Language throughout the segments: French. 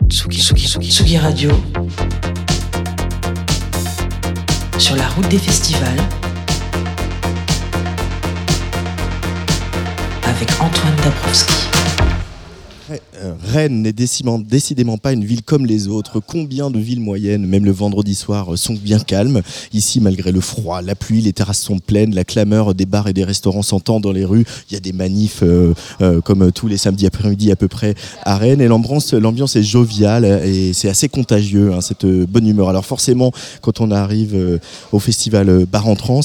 Tsugi, Tsugi, Tsugi, Tsugi Radio. Sur la route des festivals. Avec Antoine Dabrowski. Euh, Rennes n'est décidément, pas une ville comme les autres. Combien de villes moyennes, même le vendredi soir, sont bien calmes? Ici, malgré le froid, la pluie, les terrasses sont pleines, la clameur des bars et des restaurants s'entend dans les rues. Il y a des manifs euh, euh, comme tous les samedis après-midi à peu près à Rennes. Et l'ambiance, est joviale et c'est assez contagieux, hein, cette bonne humeur. Alors forcément, quand on arrive au festival Bar en Trans,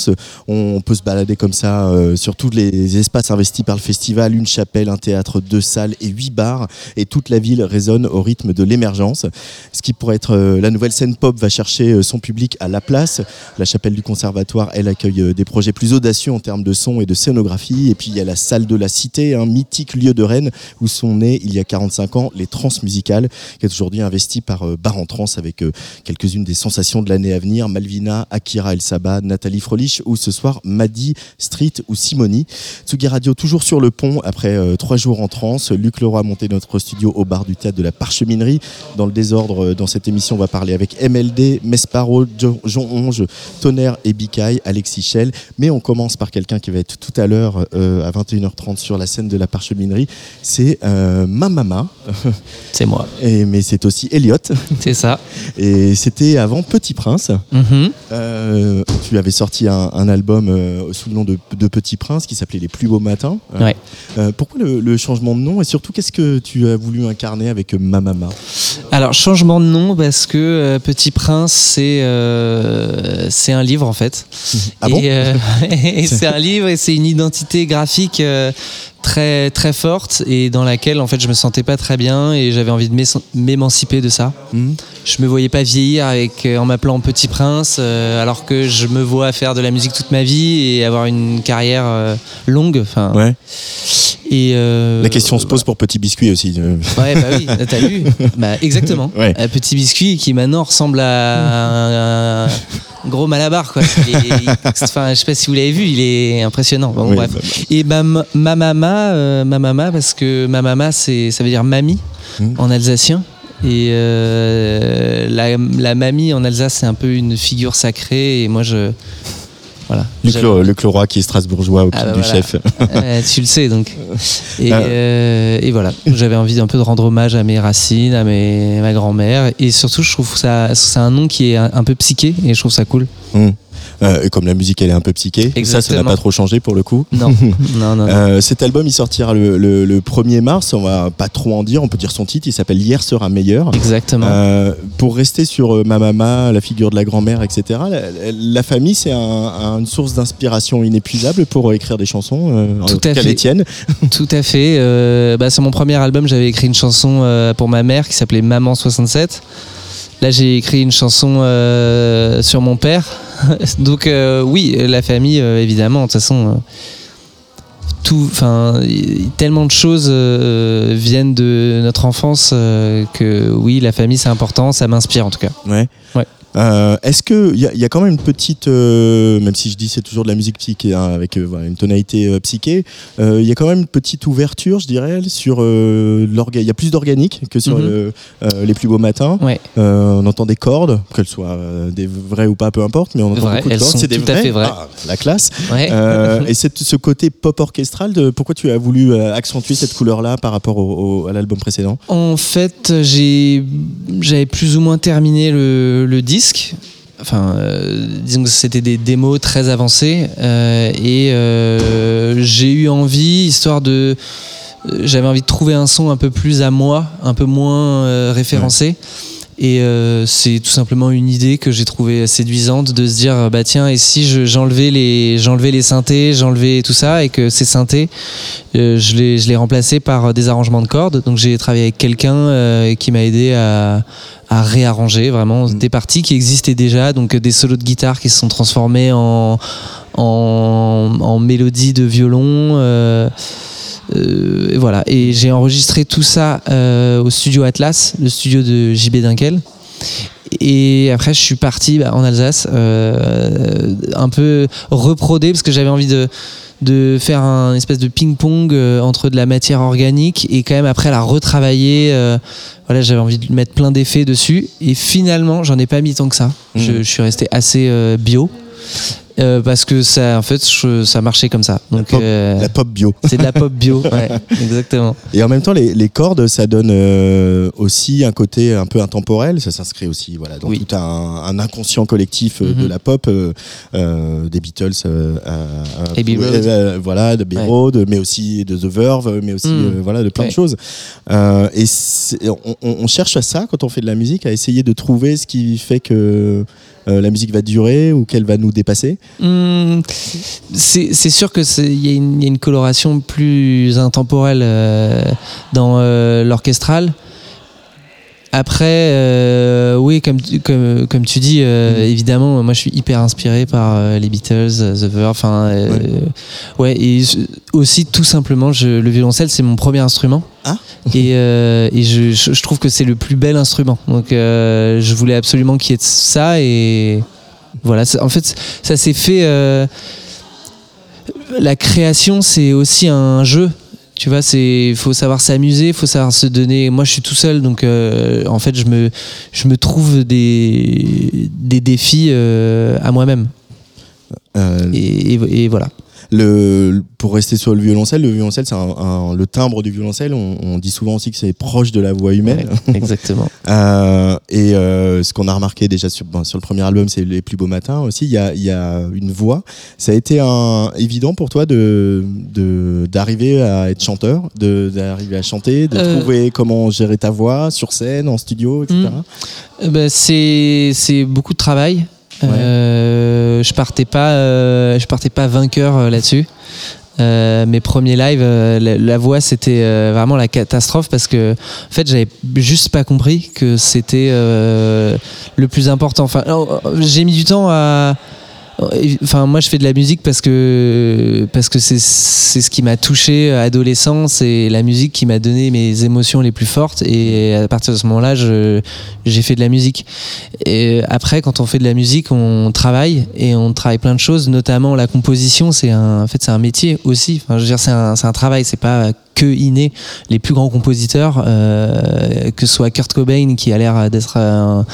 on peut se balader comme ça sur tous les espaces investis par le festival, une chapelle, un théâtre, deux salles et huit bars et toute la ville résonne au rythme de l'émergence. Ce qui pourrait être euh, la nouvelle scène pop va chercher euh, son public à la place. La chapelle du conservatoire, elle accueille euh, des projets plus audacieux en termes de son et de scénographie. Et puis il y a la salle de la Cité, un mythique lieu de Rennes où sont nés il y a 45 ans les transmusicales, qui est aujourd'hui investi par Bar en Trans avec quelques-unes des sensations de l'année à venir. Malvina, Akira El Saba, Nathalie Frolich ou ce soir Maddy, Street ou Simoni. Tsugi Radio toujours sur le pont après trois jours en trans. Luc Leroy notre studio au bar du théâtre de la Parcheminerie. Dans le désordre, euh, dans cette émission, on va parler avec MLD, Mesparo, Jean Onge, Tonnerre et Bicaille, Alexis Schell. Mais on commence par quelqu'un qui va être tout à l'heure euh, à 21h30 sur la scène de la Parcheminerie. C'est euh, Mamama. C'est moi. Et, mais c'est aussi Elliot. C'est ça. Et c'était avant Petit Prince. Mm-hmm. tu avais sorti un, album sous le nom de, Petit Prince qui s'appelait Les plus beaux matins. Ouais. pourquoi le, le, changement de nom? Et surtout qu'est-ce que tu as voulu incarner avec Mamama Alors, changement de nom parce que euh, Petit Prince, c'est euh, c'est un livre en fait. Ah bon euh, et c'est un livre et c'est une identité graphique très très forte et dans laquelle en fait je me sentais pas très bien et j'avais envie de m'émanciper de ça. Mhm. Je me voyais pas vieillir avec en m'appelant Petit Prince alors que je me vois faire de la musique toute ma vie et avoir une carrière longue. Enfin. Ouais. Et la question se pose pour Petit Biscuit aussi. Ouais, bah oui, t'as vu bah, Exactement. Petit biscuit qui maintenant ressemble à un, gros malabar. Quoi. enfin, je sais pas si vous l'avez vu, il est impressionnant. Bon, bref. Bah, bah. Et ma, ma mama, euh, ma mama, parce que ma mama, ça veut dire mamie hmm. en alsacien. Et euh, la, la, mamie en Alsace, c'est un peu une figure sacrée. Et moi, je, voilà. Le Cloroy qui est strasbourgeois au ah, du chef. tu le sais donc. Et, ah. euh, et voilà, j'avais envie un peu de rendre hommage à mes racines, à, mes, ma grand-mère. Et surtout, je trouve que ça, c'est un nom qui est un, peu psyché et je trouve ça cool. Mmh. Euh, et comme la musique elle est un peu psyché, ça ça n'a pas trop changé pour le coup. Non, non, non, euh, cet album il sortira le, le, 1er mars, on va pas trop en dire, on peut dire son titre, il s'appelle Hier sera meilleur. Exactement. Pour rester sur ma maman, la figure de la grand-mère, etc., la, famille c'est un, une source d'inspiration inépuisable pour écrire des chansons, Tout à fait. les tiennes. Tout à fait. Bah, sur mon premier album j'avais écrit une chanson pour ma mère qui s'appelait Maman 67. Là, j'ai écrit une chanson euh, sur mon père. Donc, euh, oui, la famille, euh, évidemment, de toute façon. tout, enfin, tellement de choses viennent de notre enfance que oui, la famille c'est important, ça m'inspire en tout cas. Ouais. ouais. Euh, est-ce qu'il y, y, a quand même une petite, euh, même si je dis c'est toujours de la musique psyché hein, avec euh, une tonalité psyché, il y a quand même une petite ouverture, je dirais, sur l'orga. Il y a plus d'organique que sur mhm. les plus beaux matins. on entend des cordes, qu'elles soient des vraies ou pas, peu importe, mais on entend beaucoup de cordes. C'est des vraies. Ah, la classe. et ce côté pop orchestral, de, pourquoi tu as voulu accentuer cette couleur-là par rapport au, à l'album précédent? En fait, j'avais plus ou moins terminé le, le disque Enfin, euh, disons que c'était des démos très avancées euh, et euh, j'ai eu envie, histoire de, j'avais envie de trouver un son un peu plus à moi, un peu moins référencé. Et c'est tout simplement une idée que j'ai trouvée séduisante de se dire bah tiens et si j'enlevais les j'enlevais les synthés, j'enlevais tout ça et que ces synthés je les je les remplaçais par des arrangements de cordes. Donc j'ai travaillé avec quelqu'un qui m'a aidé à à réarranger vraiment mm. des parties qui existaient déjà, donc des solos de guitare qui se sont transformés en, en, en mélodie de violon. Euh, euh, et voilà. Et j'ai enregistré tout ça euh, au studio Atlas, le studio de JB Dunkel. Et après, je suis parti bah, en Alsace, un peu reprodé parce que j'avais envie de de faire un espèce de ping-pong euh, entre de la matière organique et quand même après la retravailler. euh, voilà, j'avais envie de mettre plein d'effets dessus et finalement, j'en ai pas mis tant que ça. Je, Mhm. je suis resté assez euh, bio. Euh, parce que ça, en fait, je- ça marchait comme ça. Donc, pop- euh, La pop bio. c'est de la pop bio, ouais, exactement. Et en même temps, les, les cordes, ça donne euh, aussi un côté un peu intemporel. Ça s'inscrit aussi voilà, dans Oui. tout un, un inconscient collectif de Mhm. la pop, des Beatles, voilà, de Abbey Ouais. Mais aussi de The Verve, mais aussi euh, voilà, de plein de choses. Et on cherche à ça quand on fait de la musique, à essayer de trouver ce qui fait que euh, la musique va durer ou qu'elle va nous dépasser. Hum, c'est sûr que c'est- il y, y a une coloration plus intemporelle euh, dans euh, l'orchestral. Après, euh, oui, comme, tu- comme, comme tu dis, euh, évidemment, moi je suis hyper inspiré par euh, les Beatles, The Verve, enfin, ouais. et je- aussi tout simplement, je, le violoncelle c'est mon premier instrument. Ah. Et, et je, je- trouve que c'est le plus bel instrument. Donc je voulais absolument qu'il y ait ça et voilà. En fait, ça s'est fait. la création, c'est aussi un jeu. Tu vois, c'est faut savoir s'amuser, faut savoir se donner. Moi, je suis tout seul, donc euh, en fait, je me je me trouve des des défis euh, à moi-même. Euh, Et, et- et voilà. Le, pour rester sur le violoncelle, le violoncelle, c'est un, un- le timbre du violoncelle. On, on dit souvent aussi que c'est proche de la voix humaine. Ouais, exactement. Euh, et euh, ce qu'on a remarqué déjà sur, bon, sur le premier album, c'est Les plus beaux matins aussi. Il y a, y a une voix. Ça a été un, évident pour toi de de- d'arriver à être chanteur, d'arriver à chanter, de Euh. trouver comment gérer ta voix sur scène, en studio, etc. Euh, bah, c'est c'est beaucoup de travail. Euh, je partais pas euh, je partais pas vainqueur euh, là-dessus. Euh, mes premiers lives, la, la voix c'était vraiment la catastrophe parce que en fait j'avais juste pas compris que c'était le plus important. Enfin, alors, j'ai mis du temps à Enfin, moi, je fais de la musique parce que parce que c'est c'est ce qui m'a touché à adolescent, c'est la musique qui m'a donné mes émotions les plus fortes. Et à partir de ce moment-là, je- j'ai fait de la musique. Et après, quand on fait de la musique, on travaille et on travaille plein de choses, notamment la composition. C'est un, en fait, c'est un métier aussi. Enfin, je veux dire, c'est un, un travail. C'est pas que inné. Les plus grands compositeurs, euh, que ce soit Kurt Cobain qui a l'air d'être un,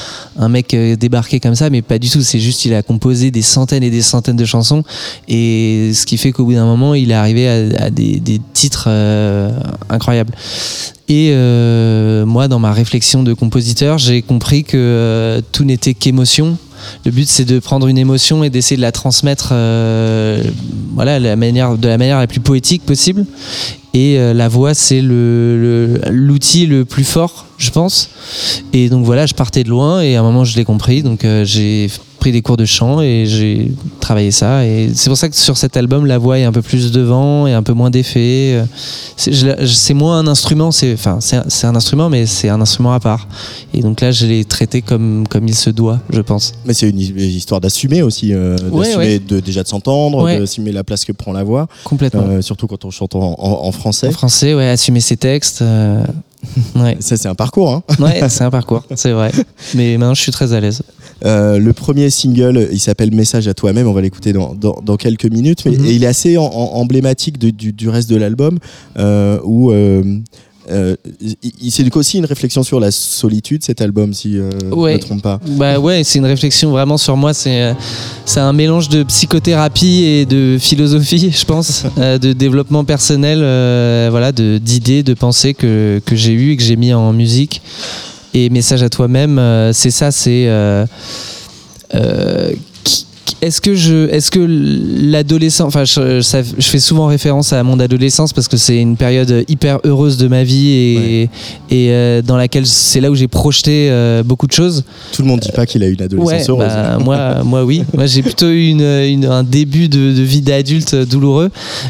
mec euh, débarqué comme ça, mais pas du tout. C'est juste il a composé des centaines et des centaines de chansons et ce qui fait qu'au bout d'un moment, il est arrivé à, des, titres euh, incroyables. Et moi, dans ma réflexion de compositeur, j'ai compris que tout n'était qu'émotion. Le but, c'est de prendre une émotion et d'essayer de la transmettre, voilà, de la manière la plus poétique possible. Et euh, la voix, c'est l'outil le, plus fort, je pense. Et donc voilà, je partais de loin et à un moment, je l'ai compris. Donc euh, j'ai pris des cours de chant et j'ai travaillé ça. Et c'est pour ça que sur cet album, la voix est un peu plus devant et un peu moins d'effet. C'est moins un instrument, c'est enfin c'est un- instrument, mais c'est un instrument à part. Et donc là, je l'ai traité comme comme il se doit, je pense. Mais c'est une hi- histoire d'assumer aussi, euh, Ouais, d'assumer ouais. de, déjà de s'entendre, Ouais. d'assumer la place que prend la voix, Complètement. euh, surtout quand on chante en, en- en français. En français, ouais, assumer ses textes. euh, ouais, Ça, c'est un parcours. Hein. ouais c'est un parcours, c'est vrai. Mais maintenant, je suis très à l'aise. Euh, le premier single, il s'appelle Message à toi-même. On va l'écouter dans, dans, dans quelques minutes. Mais, Mhm. et il est assez en- en- emblématique de- du, du reste de l'album euh, où. Euh, c'est aussi une réflexion sur la solitude cet album si euh, je ne me trompe pas Bah ouais, c'est une réflexion vraiment sur moi. C'est euh, c'est un mélange de psychothérapie et de philosophie, je pense, euh, de développement personnel, euh, voilà, de d'idées, de pensées que que j'ai eues et que j'ai mis en musique. Et message à toi-même, c'est ça, c'est est-ce que je, est-ce que l'adolescent, enfin, je, fais souvent référence à mon adolescence parce que c'est une période hyper heureuse de ma vie et, et euh, dans laquelle c'est là où j'ai projeté euh, beaucoup de choses. tout le monde dit pas qu'il a eu une adolescence Ouais, heureuse bah, moi, moi oui. Moi j'ai plutôt eu une, une- un début de, de vie d'adulte douloureux,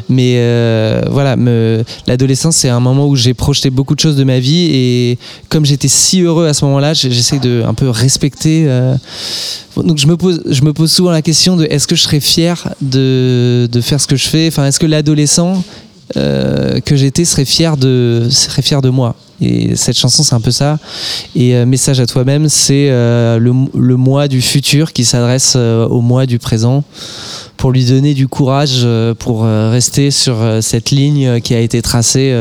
mais euh, voilà, l'adolescence c'est un moment où j'ai projeté beaucoup de choses de ma vie et comme j'étais si heureux à ce moment-là, j'essaie de un peu respecter. euh, donc je me pose, je me pose souvent la question de est-ce que je serais fier de, de faire ce que je fais? Enfin, est-ce que l'adolescent euh, que j'étais serait fier de serait fier de moi? Et cette chanson, c'est un peu ça. Et euh, Message à toi-même, c'est euh, le, le moi du futur qui s'adresse au moi du présent pour lui donner du courage pour rester sur cette ligne qui a été tracée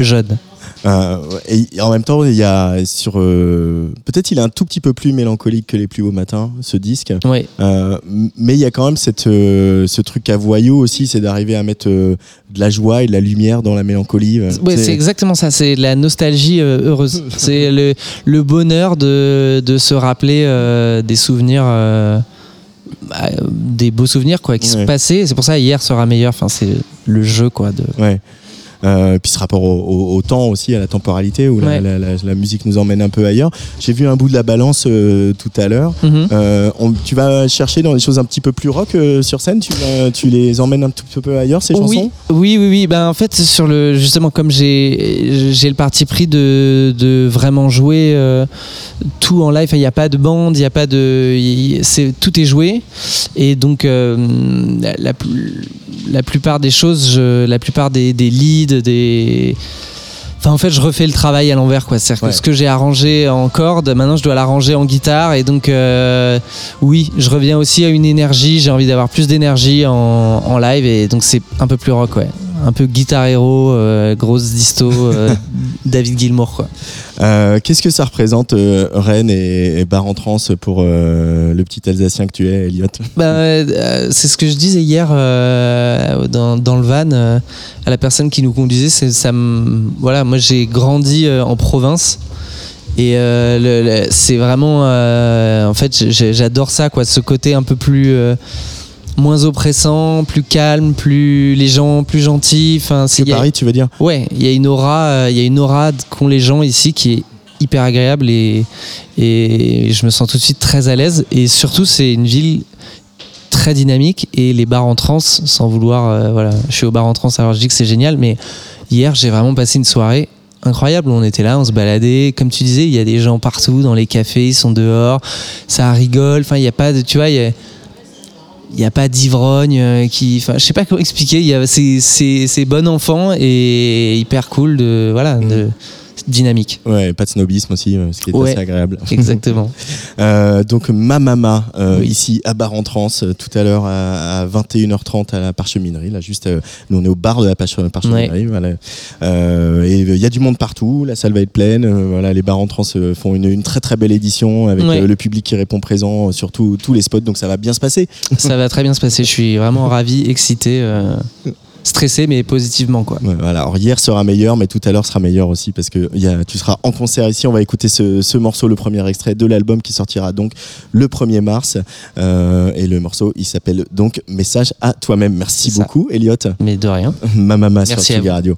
jeune. Euh, et en même temps, il y a sur. euh, Peut-être il est un tout petit peu plus mélancolique que les plus beaux matins, ce disque. Oui, Euh, mais il y a quand même cette, ce truc à voyou aussi, c'est d'arriver à mettre de la joie et de la lumière dans la mélancolie. Ouais, c'est exactement ça, c'est la nostalgie heureuse. c'est le, le bonheur de, de se rappeler des souvenirs, bah, des beaux souvenirs quoi, qui Ouais. sont passés. C'est pour ça hier sera meilleur. Enfin, c'est le jeu quoi. De... Ouais. Euh, puis ce rapport au, au- au temps aussi, à la temporalité, où la- Ouais. la, la- la musique nous emmène un peu ailleurs. J'ai vu un bout de la balance euh, tout à l'heure. Mhm. Euh, on- tu vas chercher dans des choses un petit peu plus rock sur scène? Tu, les emmènes un tout petit peu ailleurs, ces chansons? Oui, oui, oui. Ben, en fait, sur le, justement, comme j'ai, j'ai le parti pris de, de vraiment jouer tout en live, il n'y a pas de bande, il n'y a pas de. y- c'est, tout est joué. Et donc, la, la plupart des choses, je- la plupart des, des leads, des. Enfin, en fait, je refais le travail à l'envers, quoi. C'est-à-dire Ouais. que ce que j'ai arrangé en corde, maintenant, je dois l'arranger en guitare. Et donc, euh, oui, je reviens aussi à une énergie. J'ai envie d'avoir plus d'énergie en, en live. Et donc, c'est un peu plus rock, ouais. Un peu guitare héros, euh, grosse disto, euh, David Gilmour, quoi. Euh, Qu'est-ce que ça représente Rennes et, et Bar en Trans pour le petit Alsacien que tu es, Elliot? Bah, c'est ce que je disais hier dans, dans le van à la personne qui nous conduisait. C'est ça. Voilà, moi j'ai grandi en province. Et euh, le- le- c'est vraiment, euh, en fait, j'adore ça, quoi, ce côté un peu plus euh, moins oppressant, plus calme, plus les gens plus gentils. Enfin, c'est Que a- Paris, tu veux dire Ouais, il y a une aura, euh, il y a une aura qu'ont les gens ici qui est hyper agréable et, et je me sens tout de suite très à l'aise. Et surtout, c'est une ville très dynamique et les bars en trance, sans vouloir, euh, voilà, je suis au bar en trance alors je dis que c'est génial, mais hier j'ai vraiment passé une soirée incroyable. On était là, on se baladait, comme tu disais, il y a des gens partout dans les cafés, ils sont dehors, ça rigole. Enfin, il n'y a pas de, tu vois, il y a il n'y a pas d'ivrogne euh, qui enfin je sais pas comment expliquer il y a c'est bon enfant et hyper cool de voilà de dynamique Ouais, pas de snobisme aussi, euh, ce qui est Ouais. assez agréable. exactement Euh, donc ma mama euh, Oui. ici à Bar en Trans tout à l'heure à, à 21h30 à la parcheminerie là juste euh, nous on est au bar de la Parche- parcheminerie voilà. Et il y a du monde partout la salle va être pleine voilà les bars en trans font une, une très très belle édition avec Ouais. le public qui répond présent euh, sur tout- tous les spots donc ça va bien se passer ça va très bien se passer je suis vraiment ravi excité stressé mais positivement quoi Ouais, voilà. Alors hier sera meilleur, mais tout à l'heure sera meilleur aussi parce que il y a, tu seras en concert ici. On va écouter ce, ce morceau, le premier extrait de l'album qui sortira donc le 1er mars. Euh, et le morceau, il s'appelle donc Message à toi-même. Merci beaucoup, Elliot. mais de rien Ma maman sur Merci à. Radio.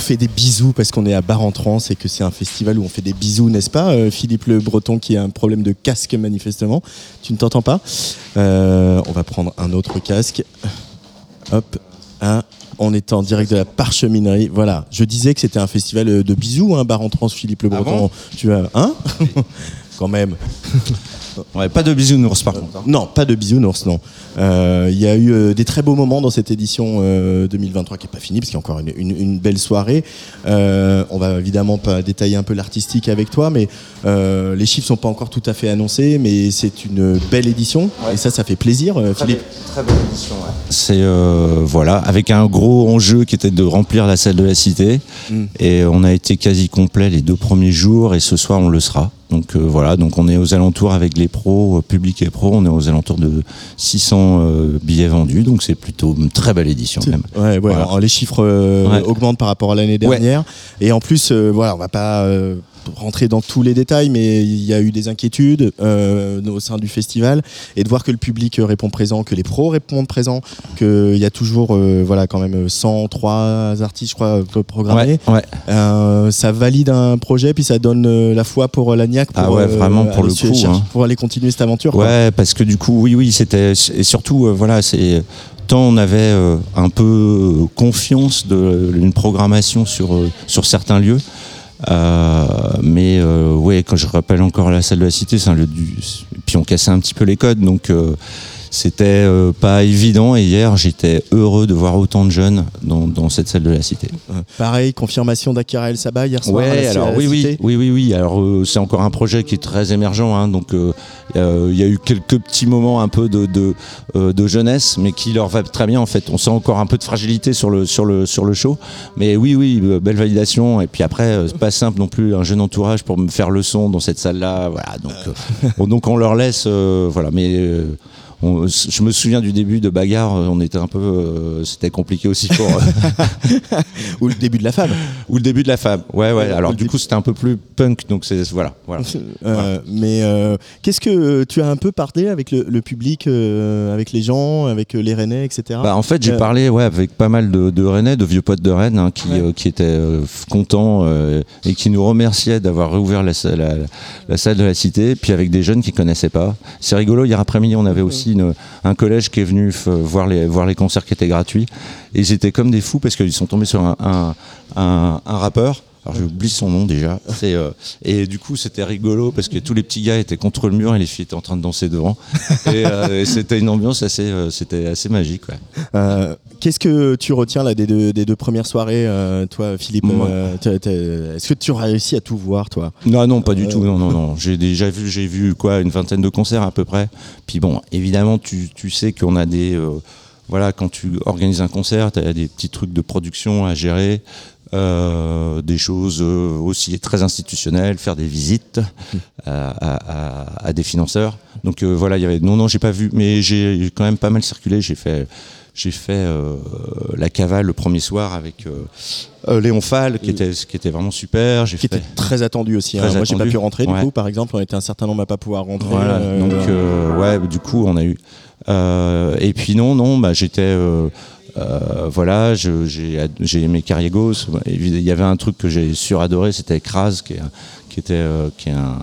Fait des bisous parce qu'on est à Bar en Trans et que c'est un festival où on fait des bisous, n'est-ce pas, euh, Philippe Le Breton qui a un problème de casque manifestement. Tu ne t'entends pas Euh, On va prendre un autre casque. Hop, un. On est en direct de la parcheminerie. Voilà, je disais que c'était un festival euh, de bisous, hein, Bar en Trans, Philippe Le Ah Breton. bon? Tu as un Quand même. Ouais, pas de bisounours par contre. hein. Non, pas de bisounours, non. Euh, Il y a eu euh, des très beaux moments dans cette édition euh, 2023 qui n'est pas finie, parce qu'il y a encore une, une- une belle soirée. Euh, on va évidemment pas détailler un peu l'artistique avec toi, mais euh, les chiffres sont pas encore tout à fait annoncés, mais c'est une belle édition, et ça, ça fait plaisir, euh, Philippe. C'est euh, voilà, avec un gros enjeu qui était de remplir la salle de la cité. Mm. Et on a été quasi complet les deux premiers jours et ce soir on le sera. Donc euh, voilà, donc on est aux alentours avec les pros, euh, public et pros, on est aux alentours de 600 euh, billets vendus. Donc c'est plutôt une très belle édition même. Ouais, ouais, Voilà. alors, les chiffres euh, Ouais. augmentent par rapport à l'année dernière. Et en plus, euh, voilà, on va pas euh, rentrer dans tous les détails, mais il y a eu des inquiétudes euh, au sein du festival et de voir que le public répond présent, que les pros répondent présent, qu'il y a toujours, euh, voilà, quand même 103 artistes, je crois, euh, programmés. Ouais, ouais. Euh, ça valide un projet, puis ça donne la foi pour l'ANIAC pour, Ah ouais, vraiment, pour aller le coup, hein. pour aller continuer cette aventure. quoi. Ouais, parce que du coup, oui, oui, c'était et surtout, voilà, c'est tant on avait un peu confiance de une programmation sur sur certains lieux. Euh, mais euh, ouais, quand je rappelle encore la salle de la Cité, c'est un lieu du. Puis on cassait un petit peu les codes, donc euh, c'était euh, pas évident. Et hier, j'étais heureux de voir autant de jeunes dans, dans cette salle de la Cité. Pareil, confirmation d'Akira El Sabah hier soir. à Ouais, à alors la oui, oui, Cité. oui, oui, oui. Alors euh, c'est encore un projet qui est très émergent, hein, donc euh, euh, il y a eu quelques petits moments un peu de de, euh, de jeunesse, mais qui leur va très bien en fait. On sent encore un peu de fragilité sur le sur le sur le show, mais oui, oui, euh, belle validation. Et puis après, euh, c'est pas simple non plus un jeune entourage pour me faire le son dans cette salle-là, voilà. Donc euh, on leur laisse, euh, voilà, mais. euh, on- je me souviens du début de bagarre, euh, on était un peu, euh, c'était compliqué aussi pour, Ou le début de la femme. ou le début de la femme. Ouais, ouais. Ouais, Alors du coup, c'était un peu plus punk, donc c'est voilà, voilà. Euh, Mais euh, qu'est-ce que tu as un peu parlé avec le, le public, euh, avec les gens, avec euh, les Rennais, etc. Bah, en fait, j'ai Euh, parlé ouais, avec pas mal de, de Rennais, de vieux potes de Rennes, hein, qui, Ouais. euh, qui étaient euh, contents euh, et qui nous remerciaient d'avoir réouvert la, salle- la, la salle de la cité, puis avec des jeunes qui connaissaient pas. C'est rigolo, hier après-midi, on avait aussi un collège qui est venu voir les, voir les concerts qui étaient gratuits, et ils étaient comme des fous parce qu'ils sont tombés sur un rappeur. Alors j'oublie son nom déjà. Euh, et du coup c'était rigolo parce que tous les petits gars étaient contre le mur et les filles étaient en train de danser devant. Et, euh, et c'était une ambiance assez, euh, c'était assez magique. Ouais. Qu'est-ce que tu retiens là des deux, des deux premières soirées, toi, Philippe Est-ce que tu as réussi à tout voir, toi? Non, non, pas du tout. Non, non, non. J'ai déjà vu, j'ai vu quoi, une vingtaine de concerts à peu près. Puis bon, évidemment, tu, tu sais qu'on a des, voilà, quand tu organises un concert, tu as des petits trucs de production à gérer, euh, des choses euh, aussi très institutionnelles, faire des visites à, à- à- à des financeurs. Donc euh, voilà, il y avait, non, non, j'ai pas vu, mais j'ai quand même pas mal circulé. J'ai fait. J'ai fait euh, la cavale le premier soir avec euh, Léon Fall, qui était, qui était vraiment super. J'ai Qui fait... était très attendu aussi. hein. Très Moi, j'ai pas attendu. pu rentrer, du coup, par exemple. On était un certain nombre à pas pouvoir rentrer. Voilà, euh, donc ouais, du coup on a eu. et puis non, non, bah j'étais, euh, voilà, j'ai aimé Carriegos. Il y avait un truc que j'ai suradoré, c'était Kraz, qui, est, qui était, euh, qui un,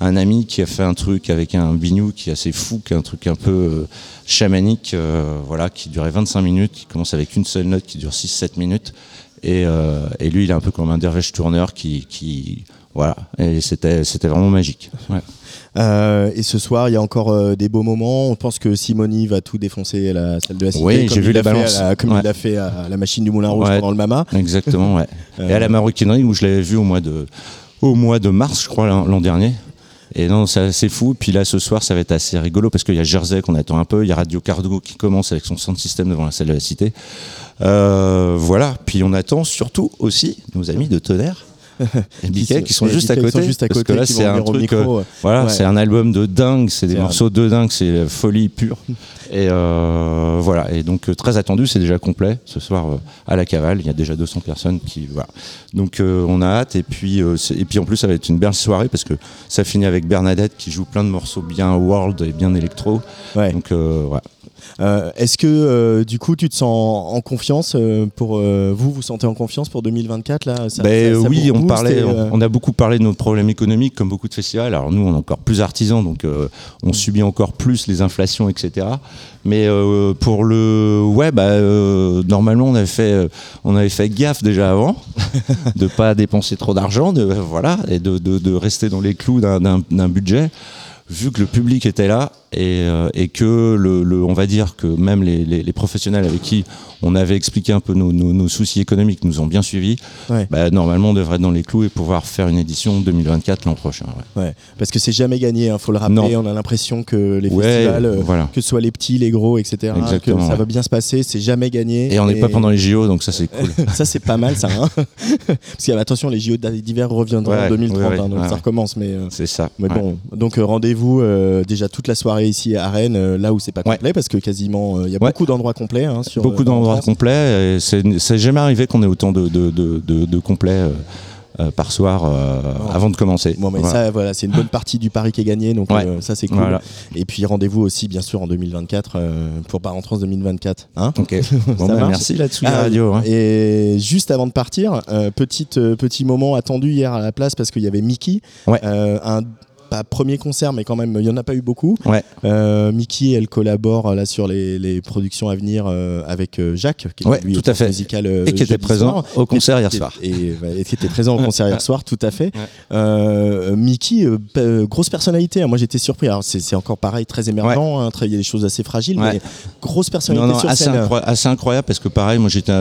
un ami qui a fait un truc avec un bignou qui est assez fou, qui est un truc un peu euh, chamanique, voilà, qui durait 25 minutes, qui commence avec une seule note qui dure 6-7 minutes. Et, et lui, il est un peu comme un derviche tourneur qui, qui voilà, et c'était, vraiment magique. Euh, et ce soir, il y a encore euh, des beaux moments. On pense que Simoni va tout défoncer à la salle de la Cité. Oui, j'ai vu l'a la- Comme Ouais. il l'a fait à la machine du Moulin Rouge Ouais. pendant le Mama. Exactement, ouais. Et à la maroquinerie où je l'avais vu au mois de, au mois de mars, je crois, l'an dernier. Et non, c'est assez fou. Puis là, ce soir, ça va être assez rigolo parce qu'il y a Jersey qu'on attend un peu. Il y a Radio Cargo qui commence avec son sound système devant la salle de la Cité. Euh, voilà. Puis on attend surtout aussi nos amis de Tonnerre. Et qui sont et juste à côté. sont juste à parce côté, que là, c'est un truc. micro. euh, voilà, Ouais. c'est un album de dingue. C'est des un- morceaux de dingue. C'est folie pure. Et euh, voilà. Et donc euh, très attendu. C'est déjà complet ce soir à la Cavale. Il y a déjà 200 personnes qui voilà. Donc on a hâte. Et puis et puis en plus ça va être une belle soirée parce que ça finit avec Bernadette qui joue plein de morceaux bien world et bien électro. Ouais. Donc voilà. Euh, Est-ce que euh, du coup tu te sens en confiance euh, pour vous vous sentez en confiance pour 2024 là? Ça, Ben, ça- ça oui, on parlait, on, on a beaucoup parlé de nos problèmes économiques, comme beaucoup de festivals. Alors nous, on est encore plus artisans, donc on subit encore plus les inflations, etc. Mais pour le, ouais, bah, normalement, on avait fait, on avait fait gaffe déjà avant de pas dépenser trop d'argent, de voilà, et de, de- de rester dans les clous d'un budget. Vu que le public était là et, euh, et que le, le- on va dire que même les, les- les professionnels avec qui on avait expliqué un peu nos, nos- nos soucis économiques nous ont bien suivis, Ouais. bah, normalement on devrait être dans les clous et pouvoir faire une édition 2024 l'an prochain. ouais. Ouais, parce que c'est jamais gagné, il faut le rappeler. On a l'impression que les festivals, euh, voilà. que ce soit les petits, les gros, etc., que ça va bien se passer, c'est jamais gagné. Et on n'est pas pendant les JO, donc ça c'est cool. ça c'est pas mal ça. Hein parce que attention, les JO d'hiver reviendront en 2030, ouais, ouais, hein, donc ça recommence. Mais, euh, C'est ça. mais bon, donc rendez-vous euh, déjà toute la soirée ici à Rennes, euh, là où c'est pas Ouais. complet, parce que quasiment euh, il y a Ouais. beaucoup d'endroits complets. Hein, sur, Beaucoup euh, en d'endroits complets. et C'est jamais arrivé qu'on ait autant de, de, de, de- de complets euh, par soir euh, avant de commencer. Bon, mais Voilà. ça, voilà, c'est une bonne partie du pari qui est gagné, donc Ouais. euh, ça c'est cool. Voilà. Et puis rendez-vous aussi, bien sûr, en 2024 euh, pour Bar en Trans 2024. Hein Ok. Bon, marche merci là-dessus, Ah, la radio. hein. Et juste avant de partir, petite, petit moment attendu hier à la place parce qu'il y avait Mickey. Ouais. Un pas premier concert, mais quand même, il n'y en a pas eu beaucoup. Ouais. Euh, Mickey, elle collabore là sur les, les productions à venir euh, avec euh, Jacques, qui Ouais, est lui tout à fait. musical Et qui était présent soir. au concert hier Et- soir. Et, ouais, et qui était présent au concert hier soir, tout à fait. Ouais. Euh, Mickey, grosse personnalité. hein. Moi, j'étais surpris. Alors, c'est encore pareil, très émergent. hein, Il y a des choses assez fragiles, Ouais. mais grosse personnalité Non, non, sur assez, scène. incroy- assez incroyable parce que pareil, moi j'étais.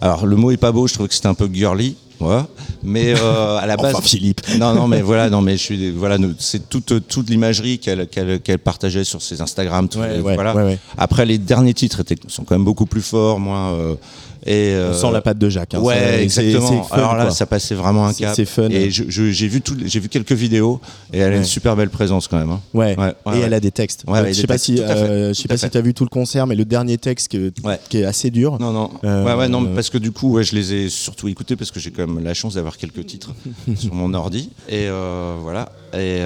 Alors le mot est pas beau, je trouvais que c'était un peu girly. Voilà. Mais euh, à la base. Enfin, Philippe. Non, non, mais voilà, non, mais je suis, voilà, nous- c'est toute, toute l'imagerie qu'elle, qu'elle, qu'elle partageait sur ses Instagram. tout- Ouais, ouais, voilà. ouais, ouais. Après, les derniers titres étaient, sont quand même beaucoup plus forts, moins. euh, et, On euh, sent la patte de Jacques. hein. Ouais, exactement. fun, Alors là, quoi. ça passait vraiment un cap. c'est fun. Et j'ai vu tout, j'ai vu quelques vidéos et elle a une super belle présence quand même. hein. Ouais. Et elle a des textes. Ouais, je sais pas si, euh, je sais pas si tu as vu tout le concert, mais le dernier texte qui est assez dur. Non, non. Euh, ouais, ouais, non, parce que du coup, ouais, je les ai surtout écoutés parce que j'ai quand même la chance d'avoir quelques titres sur mon ordi. Et euh, voilà. Et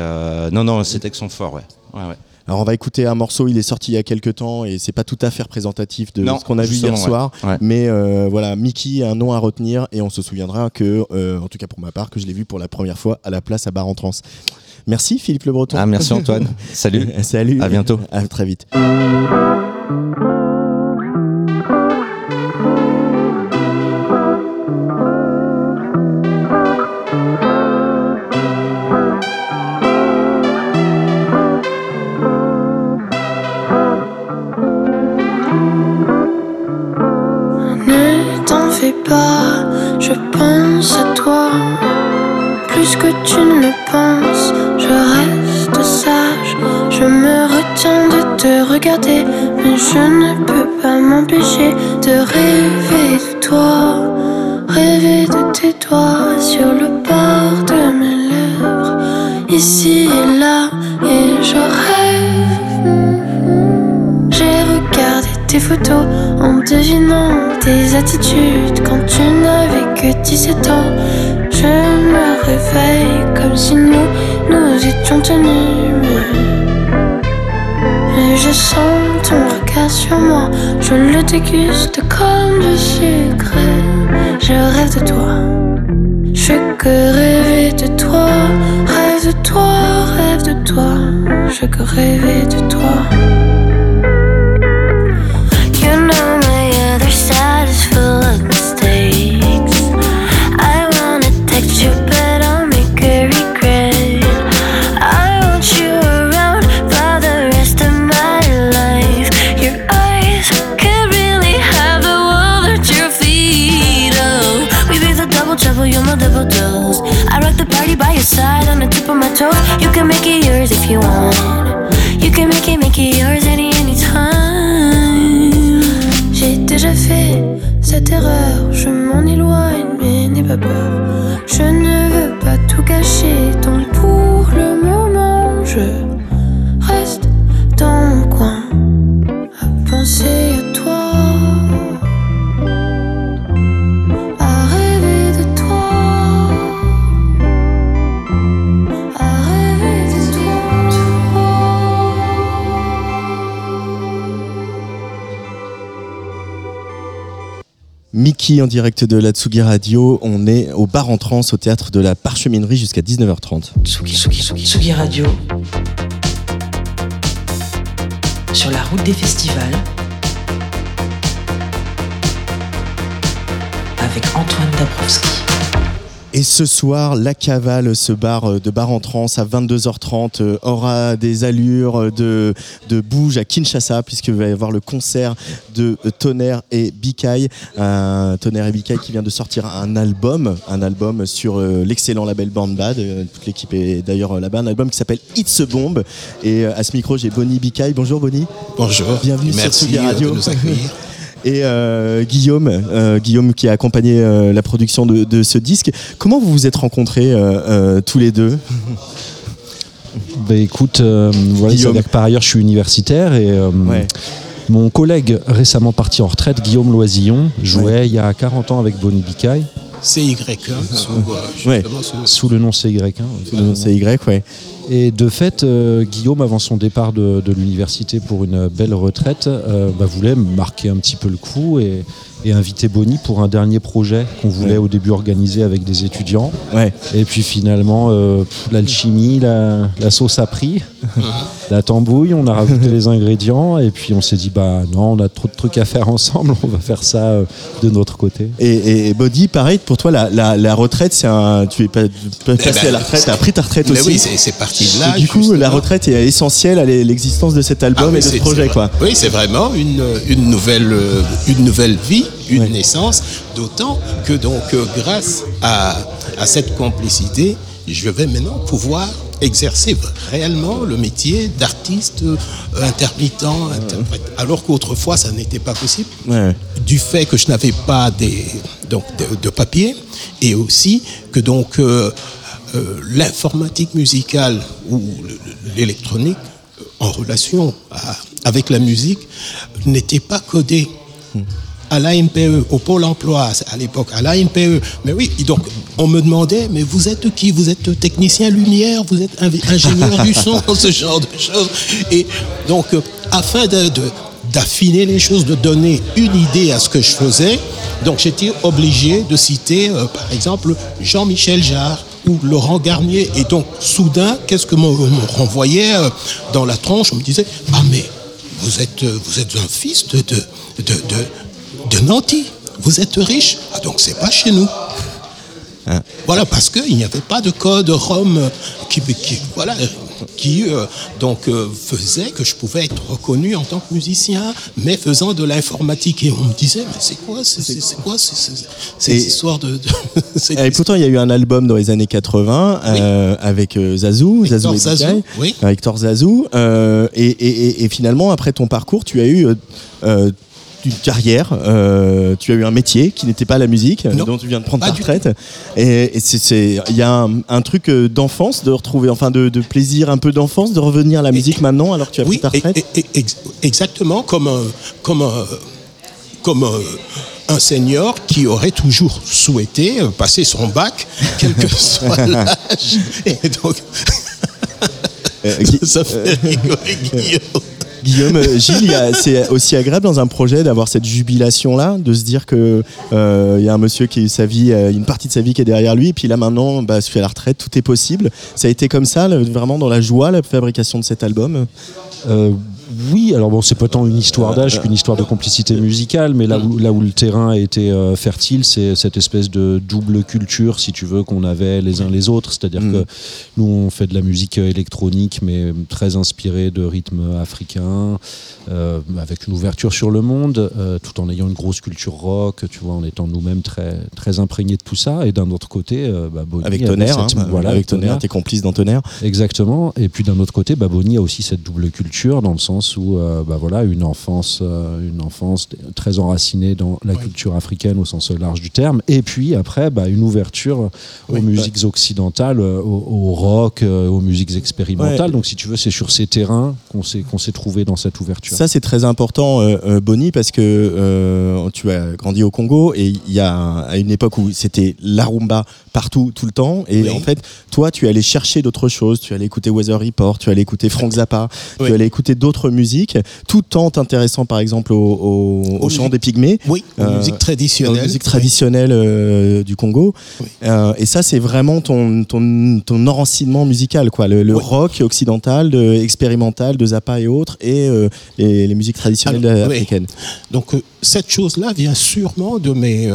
non, non, ces textes sont forts, ouais. ouais, ouais. Alors on va écouter un morceau, il est sorti il y a quelques temps et c'est pas tout à fait représentatif de Non, ce qu'on a vu hier ouais. soir. Ouais. Mais euh, voilà, Mickey a un nom à retenir et on se souviendra que, euh, en tout cas pour ma part, que je l'ai vu pour la première fois à la place à Bar en Trans. Merci Philippe Le Breton. Ah, merci Antoine. Salut. Salut. À bientôt. À très vite. Mais je ne peux pas m'empêcher de rêver de toi. Rêver de tes doigts sur le bord de mes lèvres, ici et là, et je rêve. J'ai regardé tes photos en devinant tes attitudes quand tu n'avais que 17 ans. Je me réveille comme si nous, nous étions tenus. Mais, mais je sens ton regard sur moi, je le déguste comme du sucre. Je rêve de toi, je que rêver de toi. Rêve de toi, rêve de toi, je que rêver de toi. Tip of my toe. You can make it yours if you want. You can make it, make it yours any, anytime. J'ai déjà fait cette erreur, je m'en éloigne, mais n'aie pas peur. Je ne veux pas tout gâcher, donc En direct de la Tsugi Radio. On est au bar en trans au théâtre de la Parcheminerie jusqu'à 19h30. Tsugi, Tsugi, Tsugi, Tsugi Radio. Sur la route des festivals. Avec Antoine Dabrowski. Et ce soir, la cavale, ce bar euh, de bar en trans à 22h30 euh, aura des allures euh, de, de bouge à Kinshasa puisqu'il va y avoir le concert de euh, Tonnerre et Bikai. Un Tonnerre et Bikai qui vient de sortir un album, un album sur euh, l'excellent label Born Bad. Euh, toute l'équipe est d'ailleurs euh, là-bas. Un album qui s'appelle It's a Bomb. Et euh, à ce micro, j'ai Bonnie Bikai. Bonjour Bonnie. Bonjour. Bienvenue sur Tsugi euh, Radio. de nous accueillir. Et euh, Guillaume, euh, Guillaume qui a accompagné euh, la production de, de ce disque. Comment vous vous êtes rencontrés euh, euh, tous les deux? Bah écoute, euh, voilà, que par ailleurs je suis universitaire et euh, Ouais. mon collègue récemment parti en retraite, Guillaume Loisillon, jouait il y a 40 ans avec Bonnie Bicaille CY, hein, sous, euh, Ouais. justement ce- sous le nom CY1. C'est Y, ouais. Et de fait, euh, Guillaume, avant son départ de, de l'université pour une belle retraite, euh, bah, voulait marquer un petit peu le coup et, et inviter Bonnie pour un dernier projet qu'on voulait Ouais. au début organiser avec des étudiants. Ouais. Et puis finalement, euh, l'alchimie, la, la sauce a pris, la tambouille, on a rajouté les ingrédients et puis on s'est dit, bah non, on a trop de trucs à faire ensemble, on va faire ça euh, de notre côté. Et, et, et Body, pareil, pour toi, la, la, la retraite, c'est un. Tu es pas, peux passer ben, à la retraite, tu as pris ta retraite Mais aussi. oui, c'est parti là. Du coup, la retraite est essentielle à l'existence de cet album Ah et de ce projet, quoi. Oui, c'est vraiment une, une, nouvelle, euh, une nouvelle vie, une Ouais. naissance, d'autant que donc euh, grâce à, à cette complicité, je vais maintenant pouvoir exercer réellement le métier d'artiste euh, intermittent, interprète. Alors qu'autrefois, ça n'était pas possible Ouais. du fait que je n'avais pas des, donc, de, de papier et aussi que donc euh, euh, l'informatique musicale ou le- le- l'électronique euh, en relation avec la musique n'était pas codée à l'AMPE, au Pôle emploi à l'époque, à l'AMPE. Mais oui, donc on me demandait, mais vous êtes qui? Vous êtes technicien lumière? Vous êtes ingénieur du son? Ce genre de choses. Et donc, euh, afin d'affiner les choses, de donner une idée à ce que je faisais, donc j'étais obligé de citer, par exemple, Jean-Michel Jarre ou Laurent Garnier. Et donc, soudain, qu'est-ce que m'on renvoyait euh, dans la tronche On me disait, ah mais vous êtes, euh, vous êtes un fils de, de, de, de, Nanty. Vous êtes riche. Ah, donc c'est pas chez nous. Voilà, parce qu'il n'y avait pas de code ROM euh, qui, qui- voilà, qui euh, donc, euh, faisait que je pouvais être reconnu en tant que musicien, mais faisant de l'informatique. Et on me disait, mais c'est quoi c'est- quoi ces- histoires de... de- Et pourtant, il y a eu un album dans les années 80 euh, avec Zazou, Hector Zazou et Zazou, oui. Hector Zazou. et, et- et- et finalement, après ton parcours, tu as eu une carrière, euh, tu as eu un métier qui n'était pas la musique, Non, dont tu viens de prendre pas ta retraite. Et, il y a un, un truc euh, d'enfance, de retrouver, enfin de, de plaisir un peu d'enfance, de revenir à la musique maintenant alors que tu as Oui, pris ta et- retraite. et- et- ex- exactement comme un, comme un, comme un, un senior qui aurait toujours souhaité euh, passer son bac, quel que soit l'âge. Et donc, Euh, Gui- ça fait rigoler Guillaume. Guillaume, euh, Gilles, c'est aussi agréable dans un projet d'avoir cette jubilation-là, de se dire que euh, il y a un monsieur qui a eu sa vie, euh, une partie de sa vie qui est derrière lui, et puis là maintenant, bah, se fait à la retraite, tout est possible. Ça a été comme ça, vraiment dans la joie, la fabrication de cet album? Euh, oui, alors bon, c'est pas tant une histoire d'âge qu'une histoire de complicité musicale, mais là où, là où le terrain a été euh, fertile, c'est cette espèce de double culture, si tu veux, qu'on avait les uns les autres. C'est-à-dire Mm. que nous, on fait de la musique euh, électronique, mais très inspirée de rythmes africains, euh, avec une ouverture sur le monde, euh, tout en ayant une grosse culture rock, tu vois, en étant nous-mêmes très, très imprégnés de tout ça. Et d'un autre côté, euh, bah, Bonnie Avec Tonnerre, cette- hein, voilà, avec Tonnerre, t'es complice dans Tonnerre. Exactement. Et puis d'un autre côté, bah, Bonnie a aussi cette double culture dans le sens où, euh, bah, voilà, une enfance, euh, une enfance très enracinée dans la culture africaine au sens large du terme. Et puis après, bah, une ouverture aux musiques occidentales, euh, au, au rock, aux musiques expérimentales. Ouais. Donc si tu veux, c'est sur ces terrains qu'on s'est qu'on s'est trouvé dans cette ouverture. Ça, c'est très important, euh, Bonnie, parce que tu as grandi au Congo et il y a un- à une époque où c'était la rumba partout, tout le temps. Et Oui. en fait, toi, tu allais chercher d'autres choses. Tu allais écouter Weather Report, tu allais écouter Frank Zappa, tu allais écouter d'autres d'autres musiques, tout en t'intéressant par exemple au, au, chant des pygmées. Oui, Euh, musiques Dans traditionnelles. la musique traditionnelle euh, du Congo. Oui. Euh, et ça, c'est vraiment ton, ton, ton enracinement musical, quoi. Le, le Oui. rock occidental, de, expérimental, de Zappa et autres, et euh, les, les musiques traditionnelles Alors, oui. africaines. Donc cette chose-là vient sûrement de mes,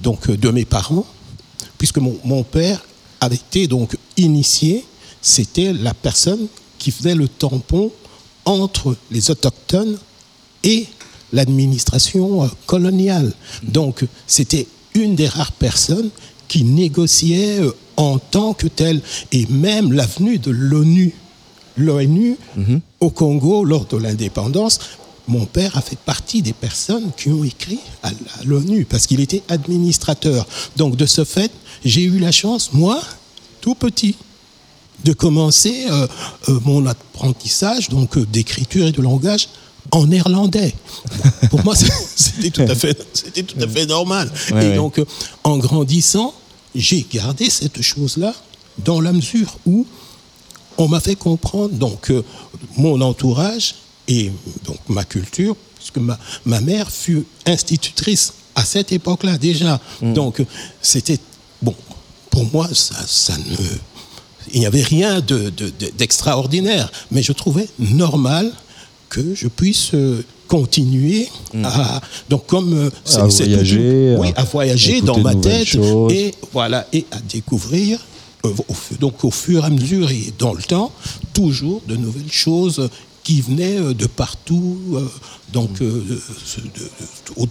donc, de mes parents, puisque mon, mon père avait été donc initié, c'était la personne qui faisait le tampon entre les autochtones et l'administration euh, coloniale. Donc c'était une des rares personnes qui négociait euh, en tant que telle, et même l'avenue de l'ONU. L'ONU au Congo lors de l'indépendance, mon père a fait partie des personnes qui ont écrit à l'ONU parce qu'il était administrateur. Donc de ce fait, j'ai eu la chance, moi, tout petit, de commencer euh, euh, mon apprentissage donc euh, d'écriture et de langage en néerlandais. Pour moi, c'était tout à fait, c'était tout à fait normal. Ouais, et ouais. donc, en grandissant, j'ai gardé cette chose-là dans la mesure où on m'a fait comprendre donc euh, mon entourage et donc ma culture, puisque ma, ma mère fut institutrice à cette époque-là déjà. Donc euh, c'était bon pour moi ça, ça ne il n'y avait rien de- de- de- d'extraordinaire, mais je trouvais normal que je puisse euh, continuer à donc comme euh, c'est voyager, oui, à à voyager dans ma tête choses. et voilà et à découvrir euh, au donc au fur et à mesure et dans le temps toujours de nouvelles choses qui venaient de partout euh, donc euh, ce- de- de- au-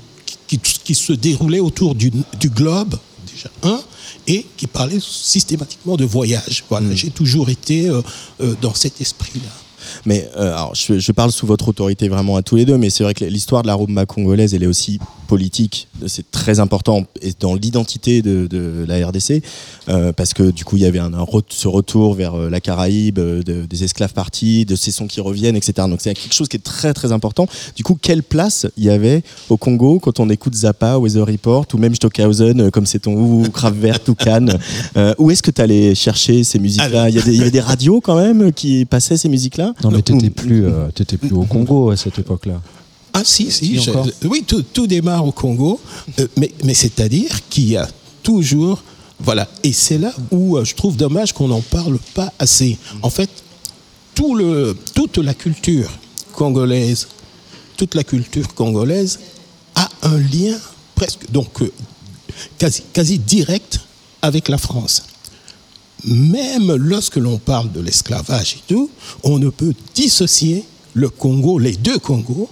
qui, qui se déroulaient autour du, du globe déjà un et qui parlaient systématiquement de voyage. Voilà j'ai toujours été euh, euh, dans cet esprit là Mais euh, alors, je, je parle sous votre autorité vraiment à tous les deux, mais c'est vrai que l'histoire de la rumba congolaise, elle est aussi politique. C'est très important et dans l'identité de, de la RDC, euh, parce que du coup, il y avait un, un re- ce retour vers euh, la Caraïbe, de- des esclaves partis, de ces sons qui reviennent, etc. Donc c'est quelque chose qui est très très important. Du coup, quelle place il y avait au Congo quand on écoute Zappa, Weather Report ou même Stockhausen, comme c'est ton ou Kraftwerk, Toucan euh, Où est-ce que tu allais chercher ces musiques-là? Il il y avait des radios quand même qui passaient ces musiques-là? Non, mais t'étais Ou- plus, euh, plus au Congo à cette époque-là. Ah si, si, je- oui, tout, tout démarre au Congo, euh, mais, mais c'est-à-dire qu'il y a toujours, voilà, et c'est là où euh, je trouve dommage qu'on n'en parle pas assez. En fait, tout le, toute la culture congolaise, toute la culture congolaise a un lien presque, donc quasi, quasi direct avec la France. Même lorsque l'on parle de l'esclavage et tout, on ne peut dissocier le Congo, les deux Congos,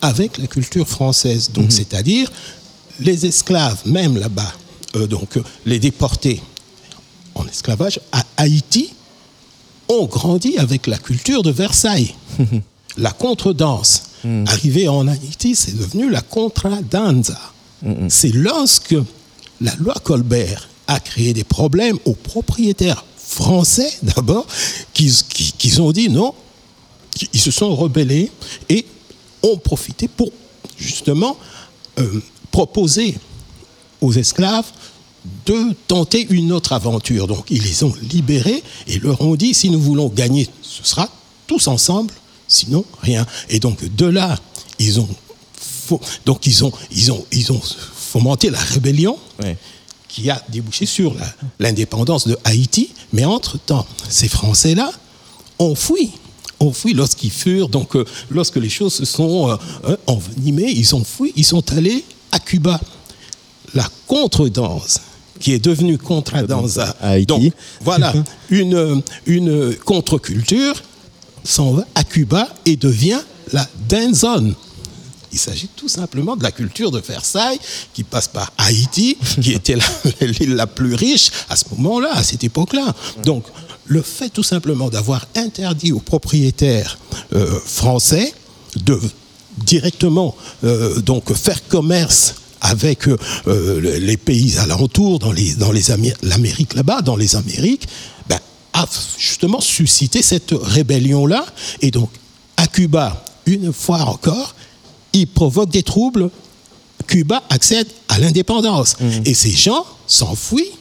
avec la culture française. Donc, c'est-à-dire les esclaves, même là-bas, euh, donc les déportés en esclavage à Haïti, ont grandi avec la culture de Versailles. la contredanse. Arrivé en Haïti, c'est devenu la contradanza. C'est lorsque la loi Colbert a créé des problèmes aux propriétaires français d'abord, qu'ils qui, qu'ils ont dit non, ils se sont rebellés et ont profité pour justement euh, proposer aux esclaves de tenter une autre aventure. Donc ils les ont libérés et leur ont dit si nous voulons gagner, ce sera tous ensemble, sinon rien. Et donc de là, ils ont donc ils ont ils ont ils ont fomenté la rébellion. Qui a débouché sur l'indépendance de Haïti. Mais entre-temps, ces Français-là ont fui. Ont fui lorsqu'ils furent, donc euh, lorsque les choses se sont euh, euh, envenimées, ils ont fui, ils sont allés à Cuba. La contredanse, qui est devenue contradanse à, Haïti. donc, voilà, une, une contre-culture s'en va à Cuba et devient la danzone. Il s'agit tout simplement de la culture de Versailles qui passe par Haïti, qui était l'île la plus riche à ce moment-là, à cette époque-là. Donc, le fait tout simplement d'avoir interdit aux propriétaires euh, français de directement euh, donc faire commerce avec euh, les pays alentours, dans les dans les Amé- l'Amérique là-bas, dans les Amériques, ben, a justement suscité cette rébellion-là. Et donc, à Cuba, une fois encore, il provoque des troubles. Cuba accède à l'indépendance. Et ces gens s'enfuient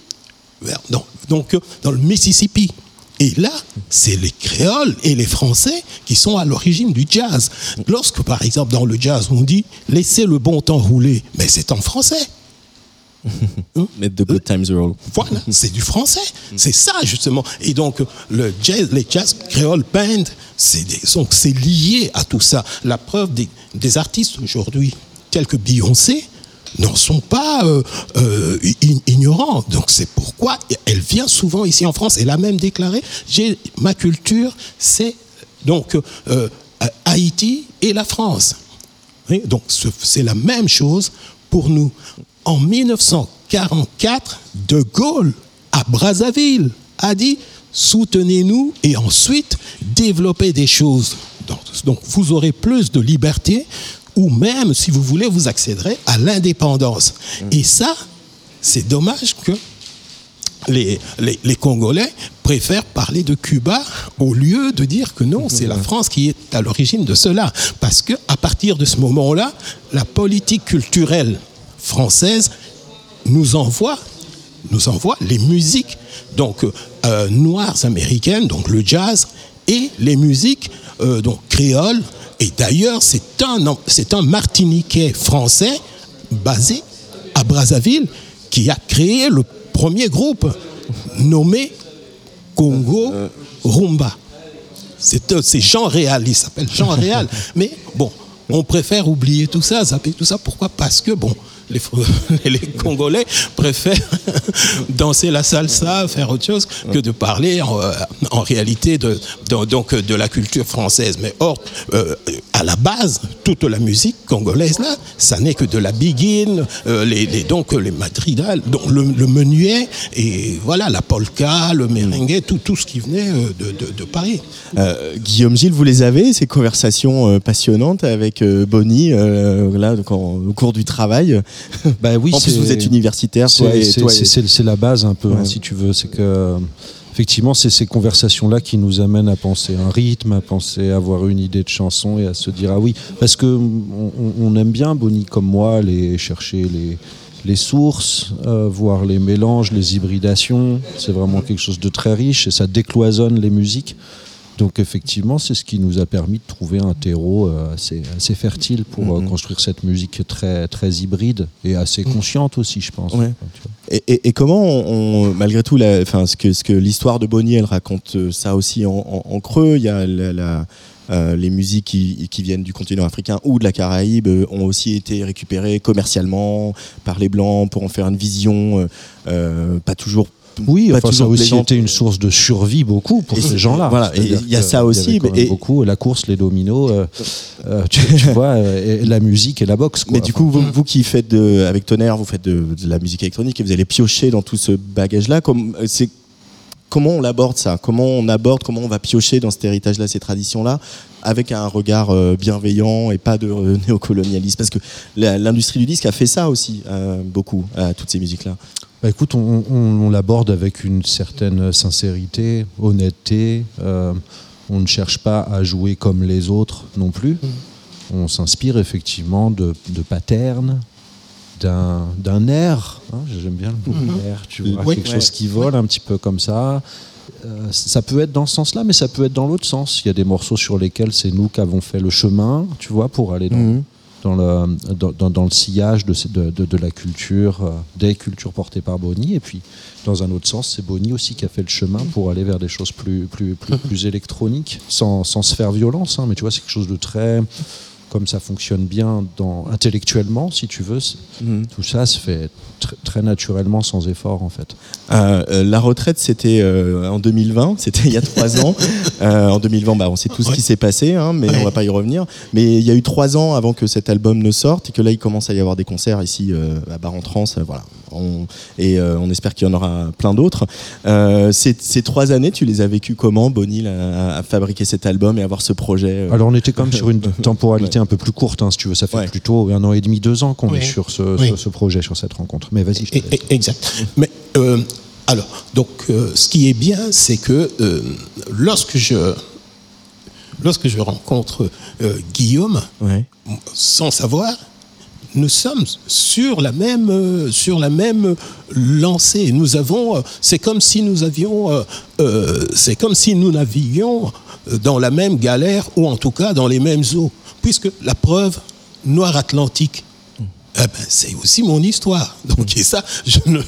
vers, dans, donc, dans le Mississippi. Et là, c'est les créoles et les français qui sont à l'origine du jazz. Lorsque, par exemple, dans le jazz, on dit laissez le bon temps rouler, mais c'est en français. Let the good times roll. Voilà, c'est du français. C'est ça, justement. Et donc, le jazz, les jazz créole band, c'est lié à tout ça. La preuve des, des artistes aujourd'hui, tels que Beyoncé, n'en sont pas euh, euh, ignorants. Donc, c'est pourquoi elle vient souvent ici en France. Elle a même déclaré j'ai ma culture, c'est donc euh, Haïti et la France. Oui, donc ce- c'est la même chose pour nous. En 1944, De Gaulle, à Brazzaville, a dit soutenez-nous et ensuite développez des choses. Donc, donc vous aurez plus de liberté ou même, si vous voulez, vous accéderez à l'indépendance. Et ça, c'est dommage que les, les, les Congolais préfèrent parler de Cuba au lieu de dire que non, c'est la France qui est à l'origine de cela. Parce que à partir de ce moment-là, la politique culturelle française nous envoie, nous envoie les musiques donc euh, noires américaines, donc le jazz, et les musiques euh, donc créoles. Et d'ailleurs, c'est un, c'est un Martiniquais français basé à Brazzaville qui a créé le premier groupe nommé Congo Rumba. C'est euh, c'est Jean Réal, il s'appelle Jean Réal. Mais bon, on préfère oublier tout ça, zapper tout ça. Pourquoi? Parce que bon, les, Congolais préfèrent danser la salsa, faire autre chose que de parler en, euh, réalité de, donc de la culture française. Mais or, euh, à la base, toute la musique congolaise là, ça n'est que de la biguine, euh, donc les madrigals, donc le, menuet et voilà la polka, le merengue, tout, tout ce qui venait euh, de, Paris. Guillaume Gilles, vous les avez, ces conversations passionnantes avec Bonnie, là, au cours du travail Bah oui, En plus, vous êtes universitaire, C'est la base un peu, hein, si tu veux. C'est que effectivement, c'est ces conversations-là qui nous amènent à penser un rythme, à penser à avoir une idée de chanson et à se dire ah oui, parce que on, on aime bien Bonnie comme moi aller chercher les les sources, euh, voir les mélanges, les hybridations. C'est vraiment quelque chose de très riche et ça décloisonne les musiques. Donc effectivement, c'est ce qui nous a permis de trouver un terreau euh, assez, assez fertile pour euh, construire cette musique très, très hybride et assez consciente aussi, je pense. Ouais. Et, et- et comment, on, on- malgré tout, la, ce que, ce que l'histoire de Bonnie, elle raconte euh, ça aussi en, en- en creux. Il y a la- la- euh, les musiques qui, qui viennent du continent africain ou de la Caraïbe euh, ont aussi été récupérées commercialement par les blancs pour en faire une vision, euh, pas toujours. Oui, pas enfin, ça a aussi été une source de survie beaucoup pour Et ces gens-là. voilà, il y a ça il y aussi, mais- et- beaucoup la course, les dominos, euh, euh, tu, tu vois, euh, et la musique et la boxe. Quoi. Mais du Enfin, coup, vous, vous qui faites de, avec Tonnerre, vous faites de, de la musique électronique et vous allez piocher dans tout ce bagage-là. Comme, euh, c'est, comment on l'aborde ça? Comment on aborde, comment on va piocher dans cet héritage-là, ces traditions-là, avec un regard euh, bienveillant et pas de euh, néocolonialisme? Parce que l'industrie du disque a fait ça aussi, euh, beaucoup, à toutes ces musiques-là. Bah, écoute, on, on- on l'aborde avec une certaine sincérité, honnêteté. euh, on ne cherche pas à jouer comme les autres non plus. On s'inspire effectivement de, de patterns, d'un air. hein, J'aime bien le mot air, tu vois, Oui. quelque chose qui vole un petit peu comme ça. Euh, ça peut être dans ce sens-là, mais ça peut être dans l'autre sens. Il y a des morceaux sur lesquels c'est nous qui avons fait le chemin, tu vois, pour aller dans, Mhm. Dans, le, sillage de, la culture, euh, des cultures portées par Bonnie. Et puis, dans un autre sens, c'est Bonnie aussi qui a fait le chemin pour aller vers des choses plus, plus, plus, plus électroniques, sans, sans se faire violence. hein. mais tu vois, c'est quelque chose de très. Comme ça fonctionne bien dans, intellectuellement, si tu veux, c'est- tout ça se fait tr- très naturellement, sans effort, en fait. Euh, euh, la retraite, c'était euh, en 2020, c'était il y a trois ans. Euh, en 2020, bah, on sait tout ce qui s'est passé, hein, mais on va pas y revenir. Mais il y a eu trois ans avant que cet album ne sorte et que là, il commence à y avoir des concerts ici euh, à Bar-en-Trance. euh, voilà. On- et euh, on espère qu'il y en aura plein d'autres. Euh, ces, ces trois années, tu les as vécues comment, Bonnie, là, à, à fabriquer cet album et avoir ce projet euh, Alors on était quand même sur une temporalité un peu plus courte, hein, si tu veux. Ça fait Ouais. plutôt un an et demi, deux ans qu'on Oui. est sur ce, Oui. ce- ce projet, sur cette rencontre. Mais vas-y, je te Et- laisse. Exact. Mais euh, alors, donc, euh, ce qui est bien, c'est que euh, lorsque je lorsque je rencontre euh, Guillaume, Ouais. sans savoir, nous sommes sur la même, euh, sur la même lancée. Nous avons, euh, c'est comme si nous avions, euh, euh, c'est comme si nous navigions euh, dans la même galère ou en tout cas dans les mêmes eaux, puisque la preuve, Noir Atlantique. eh ben, c'est aussi mon histoire. Donc, et ça, je ne,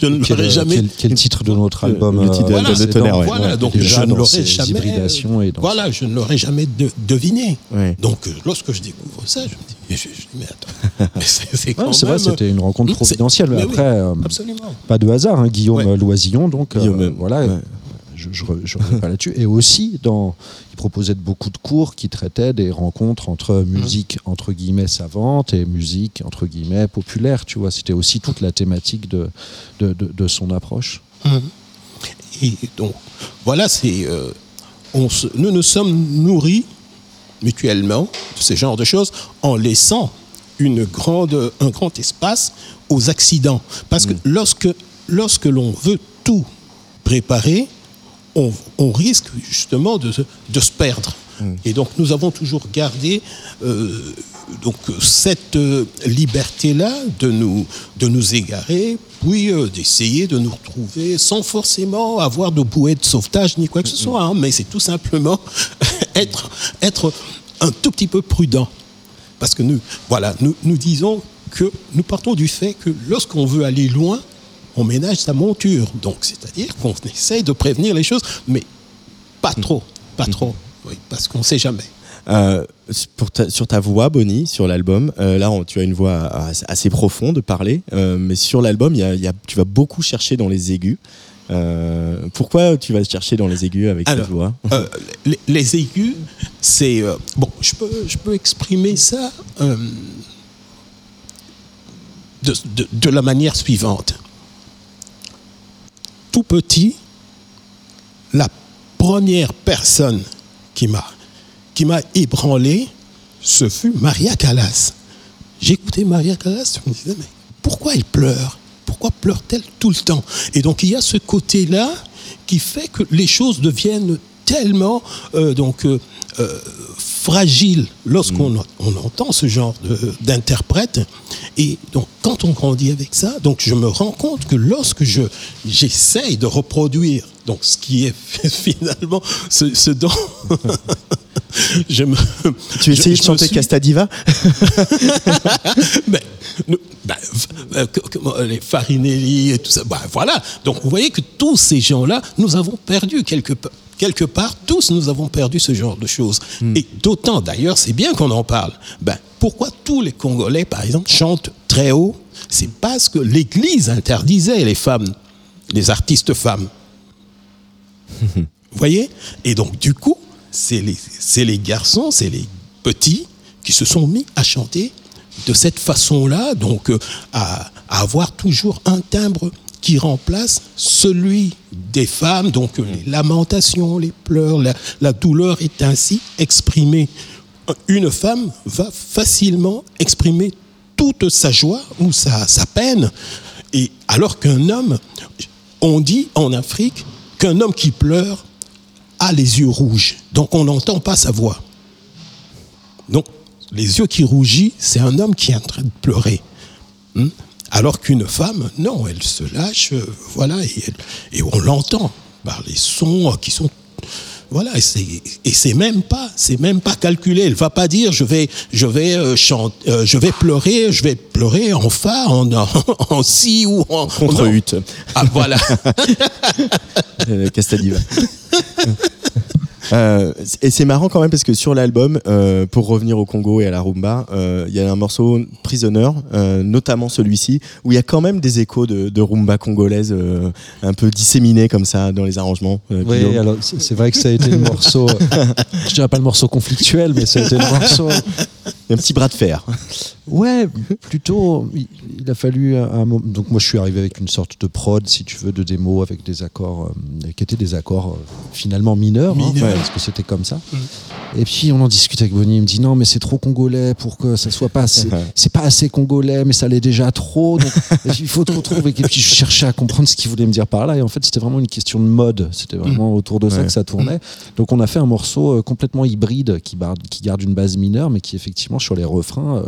je ne Quel, l'aurais jamais. quel- quel titre de notre album le titre de- euh, Voilà, de tonnerre, dans- ouais. Voilà, donc je ne l'aurais jamais. et Voilà, je ne l'aurais jamais de- deviné. Ouais. Donc, lorsque je découvre ça, je me dis, mais, je- je dis, mais attends, mais c'est Ouais, quand c'est vrai, c'était une rencontre providentielle. Mais, oui, après, euh, absolument. pas de hasard. hein, Guillaume Ouais. Loisillon, donc euh, voilà. ouais. Je, je reviens pas là-dessus. Et aussi, dans, il proposait beaucoup de cours qui traitaient des rencontres entre musique entre guillemets savante et musique entre guillemets populaire. Tu vois, c'était aussi toute la thématique de, de, de- de son approche. Et donc, voilà, c'est. euh, nous nous sommes nourris mutuellement de ce genre de choses en laissant une grande, un grand espace aux accidents. Parce que lorsque, lorsque l'on veut tout préparer, on, on risque justement de, se- de se perdre. Et donc nous avons toujours gardé euh, donc cette euh, liberté-là de nous, de nous égarer, puis euh, d'essayer de nous retrouver sans forcément avoir de bouée de sauvetage ni quoi que ce soit, hein, mais c'est tout simplement être, être un tout petit peu prudent. Parce que nous, voilà, nous, nous disons que nous partons du fait que lorsqu'on veut aller loin, on ménage sa monture. Donc, c'est-à-dire qu'on essaye de prévenir les choses, mais pas trop, pas trop, oui, parce qu'on ne sait jamais. Euh, pour ta- sur ta voix, Bonnie, sur l'album, euh, là, on- tu as une voix assez- assez profonde, parler, euh, mais sur l'album, il y a- il y a- tu vas beaucoup chercher dans les aigus. Pourquoi tu vas chercher dans les aigus avec Alors, cette voix les, les aigus, c'est bon. Je peux, je peux exprimer ça de, de- de la manière suivante. Tout petit, la première personne qui m'a qui m'a ébranlé, ce fut Maria Callas. J'écoutais Maria Callas, je me disais mais pourquoi elle pleure? Pourquoi pleure-t-elle tout le temps? Et donc il y a ce côté-là qui fait que les choses deviennent tellement euh, donc euh, euh, fragiles lorsqu'on on entend ce genre d'interprète. Et donc quand on grandit avec ça, donc je me rends compte que lorsque je j'essaye de reproduire donc ce qui est finalement ce, ce dont je me Tu essayes je- de chanter suis- Castadiva ben, nous- ben, v- euh, les Farinelli et tout ça. Ben, voilà. Donc vous voyez que tous ces gens-là, nous avons perdu quelque part. Quelque part, tous nous avons perdu ce genre de choses. Et d'autant d'ailleurs, c'est bien qu'on en parle. Ben, pourquoi tous les Congolais, par exemple, chantent très haut? C'est parce que l'Église interdisait les femmes, les artistes femmes. Vous voyez? Et donc, du coup, c'est les, les garçons, c'est les petits qui se sont mis à chanter de cette façon-là, donc euh, à, à avoir toujours un timbre qui remplace celui des femmes, donc euh, les lamentations, les pleurs, la, la douleur est ainsi exprimée. Une femme va facilement exprimer toute sa joie ou sa, sa peine, et alors qu'un homme, on dit en Afrique qu'un homme qui pleure a les yeux rouges, donc on n'entend pas sa voix. Donc, les yeux qui rougissent, c'est un homme qui est en train de pleurer. Hmm? Alors qu'une femme, non, elle se lâche, euh, voilà, et, on l'entend par les sons qui sont. Voilà, et c'est, et c'est même pas, c'est même pas calculé. Elle va pas dire, je vais, je vais euh, chanter, euh, je vais pleurer, je vais pleurer en fa, en, en, en si ou en Contre hutte. Ah voilà. Euh, Castadiva. Euh, et c'est marrant quand même parce que sur l'album, euh, pour revenir au Congo et à la rumba, euh, il y a un morceau Prisoner, notamment celui-ci, où il y a quand même des échos de, de rumba congolaise un peu disséminés comme ça dans les arrangements. Oui, alors c'est vrai que ça a été le morceau, je dirais pas le morceau conflictuel, mais ça a été le morceau. Un petit bras de fer. Ouais, plutôt. Il, il a fallu un, un moment. Donc moi, je suis arrivé avec une sorte de prod, si tu veux, de démo avec des accords euh, qui étaient des accords euh, finalement mineurs, hein, Mineurs. parce que c'était comme ça. Et puis on en discute avec Bonnie. Il me dit non, mais c'est trop congolais pour que ça soit pas assez. c'est pas assez congolais, mais ça l'est déjà trop. Donc il faut trop trouver. Et puis je cherchais à comprendre ce qu'il voulait me dire par là. Et en fait, c'était vraiment une question de mode. C'était vraiment autour de ça que ça tournait. Donc on a fait un morceau euh, complètement hybride qui, barde- qui garde une base mineure, mais qui effectivement sur les refrains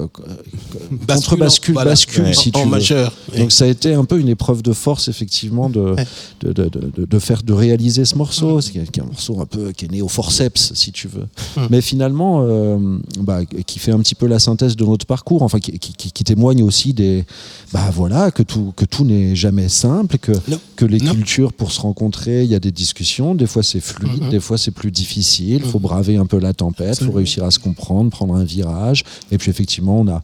euh, Bascule bascule, voilà, bascule en- si tu en veux. majeur. Donc ça a été un peu une épreuve de force effectivement de, de, de, de- de faire de réaliser ce morceau, C'est qui est un morceau un peu qui est né au forceps si tu veux, mais finalement euh, bah, qui fait un petit peu la synthèse de notre parcours, enfin qui, qui- témoigne aussi des bah voilà que tout que tout n'est jamais simple, que Non. que les Non. cultures pour se rencontrer, il y a des discussions, des fois c'est fluide, des fois c'est plus difficile, il faut braver un peu la tempête, il faut réussir à se comprendre, prendre un virage, et puis effectivement on a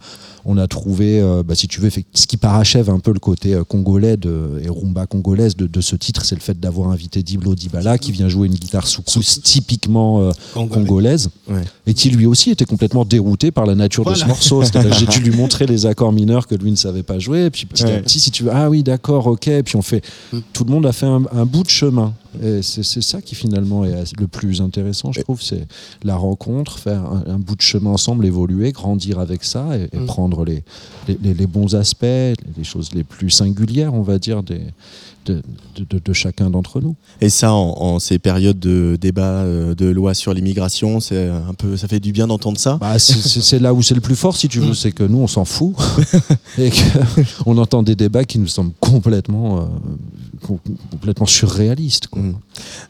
on a trouvé, euh, bah, si tu veux, ce qui parachève un peu le côté euh, congolais de, et rumba congolaise de, de ce titre, c'est le fait d'avoir invité Diblo Dibala qui vient jouer une guitare soukous typiquement euh, Congolais. congolaise Ouais. et qui lui aussi était complètement dérouté par la nature de ce morceau. J'ai dû lui montrer les accords mineurs que lui ne savait pas jouer, et puis petit à petit, si tu veux, ah oui, d'accord, ok, et puis on fait, tout le monde a fait un, un bout de chemin. Et c'est ça qui finalement est le plus intéressant, je trouve, c'est la rencontre, faire un, un bout de chemin ensemble, évoluer, grandir avec ça et, et prendre les, les, les- les bons aspects, les choses les plus singulières, on va dire, des, de, de- de- de chacun d'entre nous. Et ça, en, en ces périodes de débat euh, de loi sur l'immigration, c'est un peu, ça fait du bien d'entendre ça? Bah, c'est- là où c'est le plus fort, si tu veux, c'est que nous, on s'en fout. et qu'on entend des débats qui nous semblent complètement, euh, complètement surréalistes. quoi. Mm.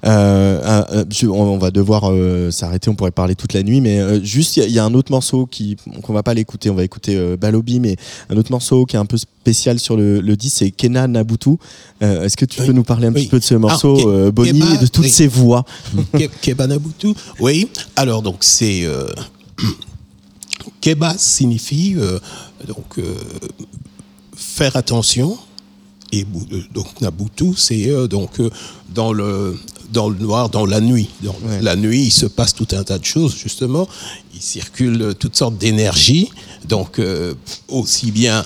Euh, euh, on, va devoir euh, s'arrêter, on pourrait parler toute la nuit, mais euh, juste, il y a- il y, a un autre morceau qui, qu'on va pas l'écouter, on va écouter euh, Balobi, mais un autre morceau qui est un peu spécial sur le, le disque, c'est Kena Nabutu. Euh, Est-ce que tu Oui. peux nous parler un Oui. petit peu de ce morceau, Ke- euh, Bonnie, Keba, et de toutes oui. ces voix? Ke- Keba Nabutu. Oui, alors donc c'est. euh, Keba signifie euh, donc euh, faire attention. Et euh, donc Nabutu, c'est euh, donc euh, dans le dans le noir, dans la nuit. Dans Ouais. la nuit, il se passe tout un tas de choses justement. Il circule toutes sortes d'énergies, donc euh, aussi bien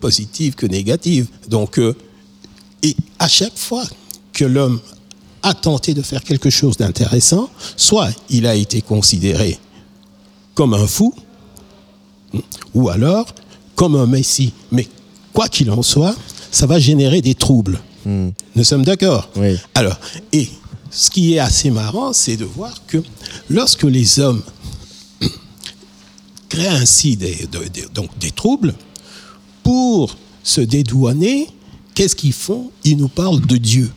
positives que négatives. Donc et à chaque fois que l'homme a tenté de faire quelque chose d'intéressant, soit il a été considéré comme un fou, ou alors comme un messie. Mais quoi qu'il en soit, ça va générer des troubles. Nous sommes d'accord Oui. Alors, et ce qui est assez marrant, c'est de voir que lorsque les hommes créent ainsi des, de- des- donc des troubles, pour se dédouaner, qu'est-ce qu'ils font? Ils nous parlent de Dieu.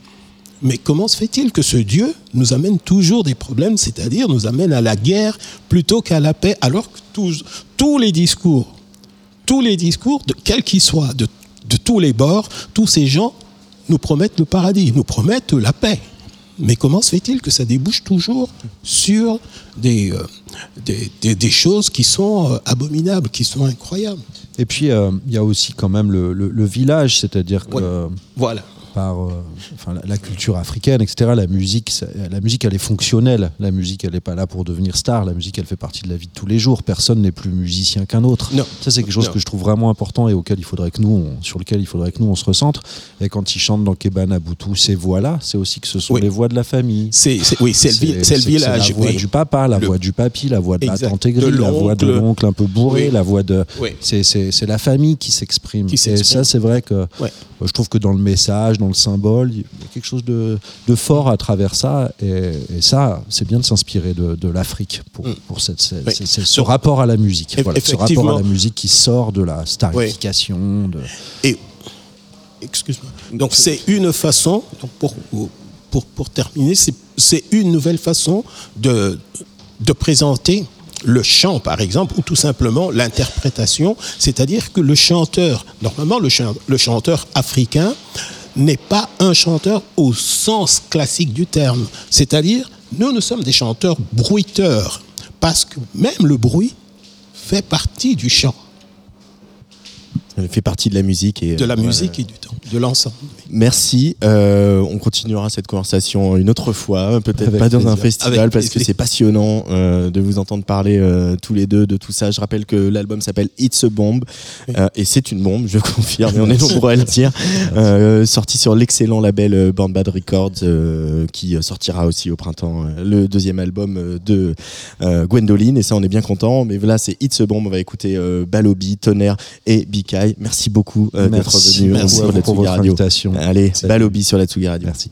Mais comment se fait-il que ce Dieu nous amène toujours des problèmes, c'est-à-dire nous amène à la guerre plutôt qu'à la paix, alors que tous, tous les discours, tous les discours, de quels qu'ils soient, de, de tous les bords, tous ces gens nous promettent le paradis, nous promettent la paix. Mais comment se fait-il que ça débouche toujours sur des, euh, des, des- des choses qui sont euh, abominables, qui sont incroyables? Et puis, euh, il y a aussi quand même le, le- le village, c'est-à-dire que. Voilà. Par euh, enfin, la, la culture africaine, etc., la musique, ça- la musique, elle est fonctionnelle. La musique, elle n'est pas là pour devenir star. La musique, elle fait partie de la vie de tous les jours. Personne n'est plus musicien qu'un autre. Non. Ça, c'est quelque chose Non. que je trouve vraiment important et auquel il faudrait que nous, on- sur lequel il faudrait que nous, on se recentre. Et quand ils chantent dans Kebana Boutou, ces voix-là, c'est aussi que ce sont Oui. les voix de la famille. C'est, oui, c'est le, village. la voix oui. du papa, la Le- voix du papy, la voix de Exact. la tante aigrie, la voix de l'oncle. un peu bourré, Oui. la voix de. C'est, c'est, c'est la famille qui s'exprime. Et ça, c'est vrai que Ouais. je trouve que dans le message, dans le symbole, il y a quelque chose de, de fort à travers ça. Et, et ça, c'est bien de s'inspirer de, de l'Afrique pour, Mm. pour cette, Oui. ce rapport à la musique. Voilà, ce rapport à la musique qui sort de la starification. De... Et, excuse-moi. Donc c'est une façon, donc pour, pour, pour terminer, c'est, c'est une nouvelle façon de, de présenter le chant, par exemple, ou tout simplement l'interprétation, c'est-à-dire que le chanteur, normalement le chanteur africain n'est pas un chanteur au sens classique du terme, c'est-à-dire nous, nous sommes des chanteurs bruiteurs, parce que même le bruit fait partie du chant, fait partie de la musique. Et, de la euh, musique et du temps, de l'ensemble. Merci. Euh, on continuera cette conversation une autre fois, peut-être pas dans un festival Avec parce que c'est passionnant euh, de vous entendre parler euh, tous les deux de tout ça. Je rappelle que l'album s'appelle It's a Bomb euh, et c'est une bombe, je confirme, et on est nombreux à le dire. Euh, sorti sur l'excellent label Born Bad Records euh, qui sortira aussi au printemps le deuxième album de euh, Gwendoline et ça on est bien content. Mais voilà, c'est It's a Bomb. On va écouter euh, Balobi, Tonnerre et Bikai. Merci beaucoup euh, d'être Merci, venu merci la pour votre Radio. invitation. Allez, Salut. Balobi sur la Tsugi Radio. Merci.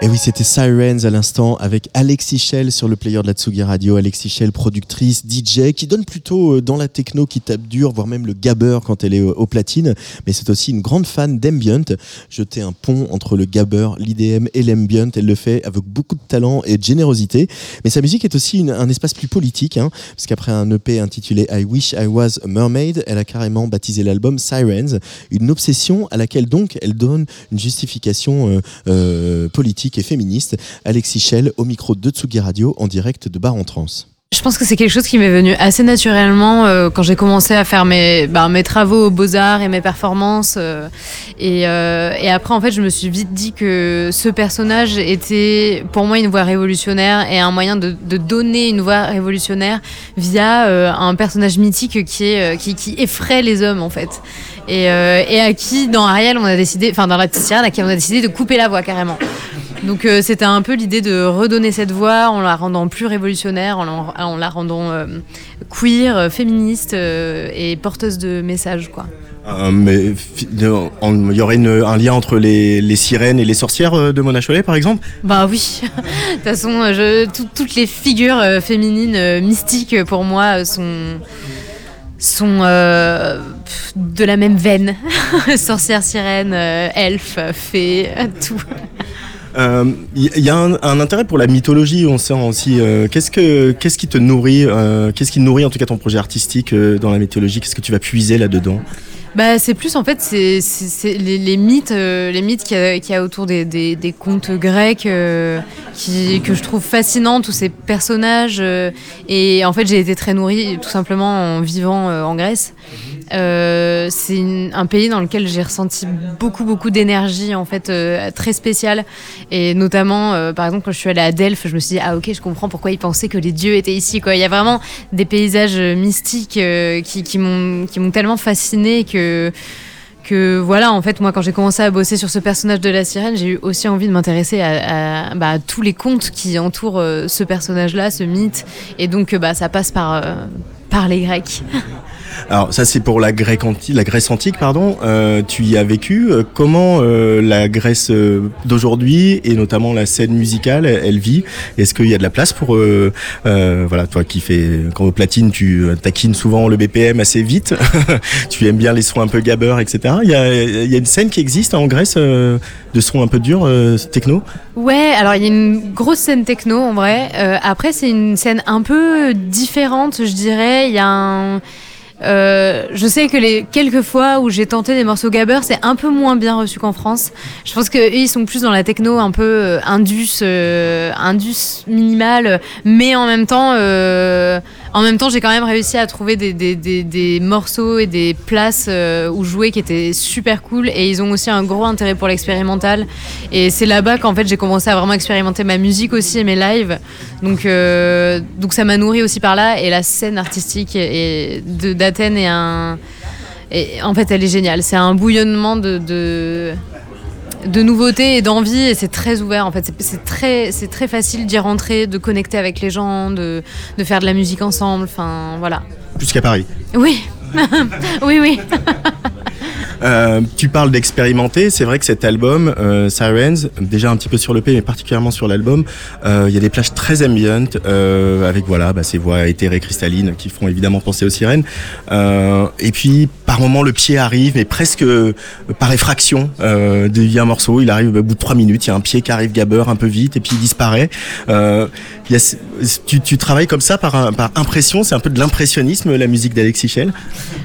Et oui, c'était Sirens à l'instant avec Alexis Shell sur le player de la Tsugi Radio. Alexis Shell, productrice, DJ, qui donne plutôt euh, dans la techno, qui tape dur, voire même le gabber quand elle est au, au platine. Mais c'est aussi une grande fan d'ambient. Jeter un pont entre le gabber, l'IDM et l'ambient. Elle le fait avec beaucoup de talent et de générosité. Mais sa musique est aussi un espace plus politique, hein, parce qu'après un EP intitulé I Wish I Was a Mermaid, elle a carrément baptisé l'album Sirens, une obsession à laquelle donc elle donne une justification euh, euh, politique et féministe. Alexis Shell au micro de Tsugi Radio en direct de Bar en Trans. Je pense que c'est quelque chose qui m'est venu assez naturellement euh, quand j'ai commencé à faire mes, bah, mes travaux aux beaux-arts et mes performances. euh, et, euh, et après, en fait, je me suis vite dit que ce personnage était pour moi une voix révolutionnaire et un moyen de, donner une voix révolutionnaire via un personnage mythique qui, effraie les hommes, en fait. Et, à qui, dans Ariel, on a décidé, enfin dans la petite sirène, à qui on a décidé de couper la voix carrément. Donc euh, c'était un peu l'idée de redonner cette voix en la rendant plus révolutionnaire, en la, en la rendant euh, queer, euh, féministe euh, et porteuse de messages quoi. Mais il y aurait une- un lien entre les, les sirènes et les sorcières de Mona Chollet, par exemple? Bah oui, de toute façon, je, tout- toutes les figures féminines mystiques pour moi sont euh, de la même veine. Sorcière, sirène, euh, elfe, fée, tout. Euh, Il y, y a un, intérêt pour la mythologie, on sent aussi. euh, qu'est-ce, que, qu'est-ce qui te nourrit euh, Qu'est-ce qui nourrit en tout cas ton projet artistique euh, dans la mythologie? Qu'est-ce que tu vas puiser là-dedans? Bah, c'est plus en fait les, mythes, euh, les mythes qu'il y a, autour des, contes grecs euh, que je trouve fascinants, tous ces personnages. euh, et en fait, j'ai été très nourrie tout simplement en vivant euh, en Grèce. Euh, c'est un pays dans lequel j'ai ressenti beaucoup beaucoup d'énergie en fait euh, très spéciale et notamment euh, par exemple quand je suis allée à Delphes je me suis dit ah ok je comprends pourquoi ils pensaient que les dieux étaient ici quoi il y a vraiment des paysages mystiques qui, qui m'ont tellement fascinée que que voilà, en fait, moi, quand j'ai commencé à bosser sur ce personnage de la sirène, j'ai eu aussi envie de m'intéresser à, bah, tous les contes qui entourent ce personnage-là, ce mythe. Et donc, bah, ça passe par, par les Grecs. Alors ça c'est pour la Grèce antique, la Grèce antique pardon. Euh, tu y as vécu. Euh, Comment euh, la Grèce d'aujourd'hui et notamment la scène musicale, elle, vit? Est-ce qu'il y a de la place pour voilà toi qui fais quand au platine tu taquines souvent le BPM assez vite. tu aimes bien les sons un peu gabber etc. Il y a, une scène qui existe en Grèce de sons un peu durs techno? Ouais, alors il y a une grosse scène techno en vrai. Après, c'est une scène un peu différente, je dirais. Il y a un. Euh, je sais que les quelques fois où j'ai tenté des morceaux gabber, c'est un peu moins bien reçu qu'en France. Je pense que eux, ils sont plus dans la techno un peu euh, indus, euh, indus minimal, mais en même temps, euh, en même temps, j'ai quand même réussi à trouver des, des, des, des morceaux et des places euh, où jouer qui étaient super cool. Et ils ont aussi un gros intérêt pour l'expérimental. Et c'est là-bas qu'en fait j'ai commencé à vraiment expérimenter ma musique aussi et mes lives. Donc, euh, donc ça m'a nourri aussi par là. Et la scène artistique d'Athènes est un, et en fait elle est géniale. C'est un bouillonnement de de nouveautés et d'envie et c'est très ouvert en fait. C'est- très c'est très facile d'y rentrer de connecter avec les gens de, de faire de la musique ensemble enfin voilà. Plus qu'à Paris. oui. Oui oui Euh, tu parles d'expérimenter, c'est vrai que cet album, euh, Sirens, déjà un petit peu sur le P, mais particulièrement sur l'album, euh, il y a des plages très ambiantes, euh, avec voilà, bah, ces voix éthérées cristallines qui font évidemment penser aux sirènes. Et puis par moment le pied arrive, mais presque par effraction euh, de il y a un morceau, il arrive au bout de trois minutes, il y a un pied qui arrive gabber un peu vite et puis il disparaît. Y a, tu, tu travailles comme ça par, par impression, c'est un peu de l'impressionnisme la musique d'Alexis Schell?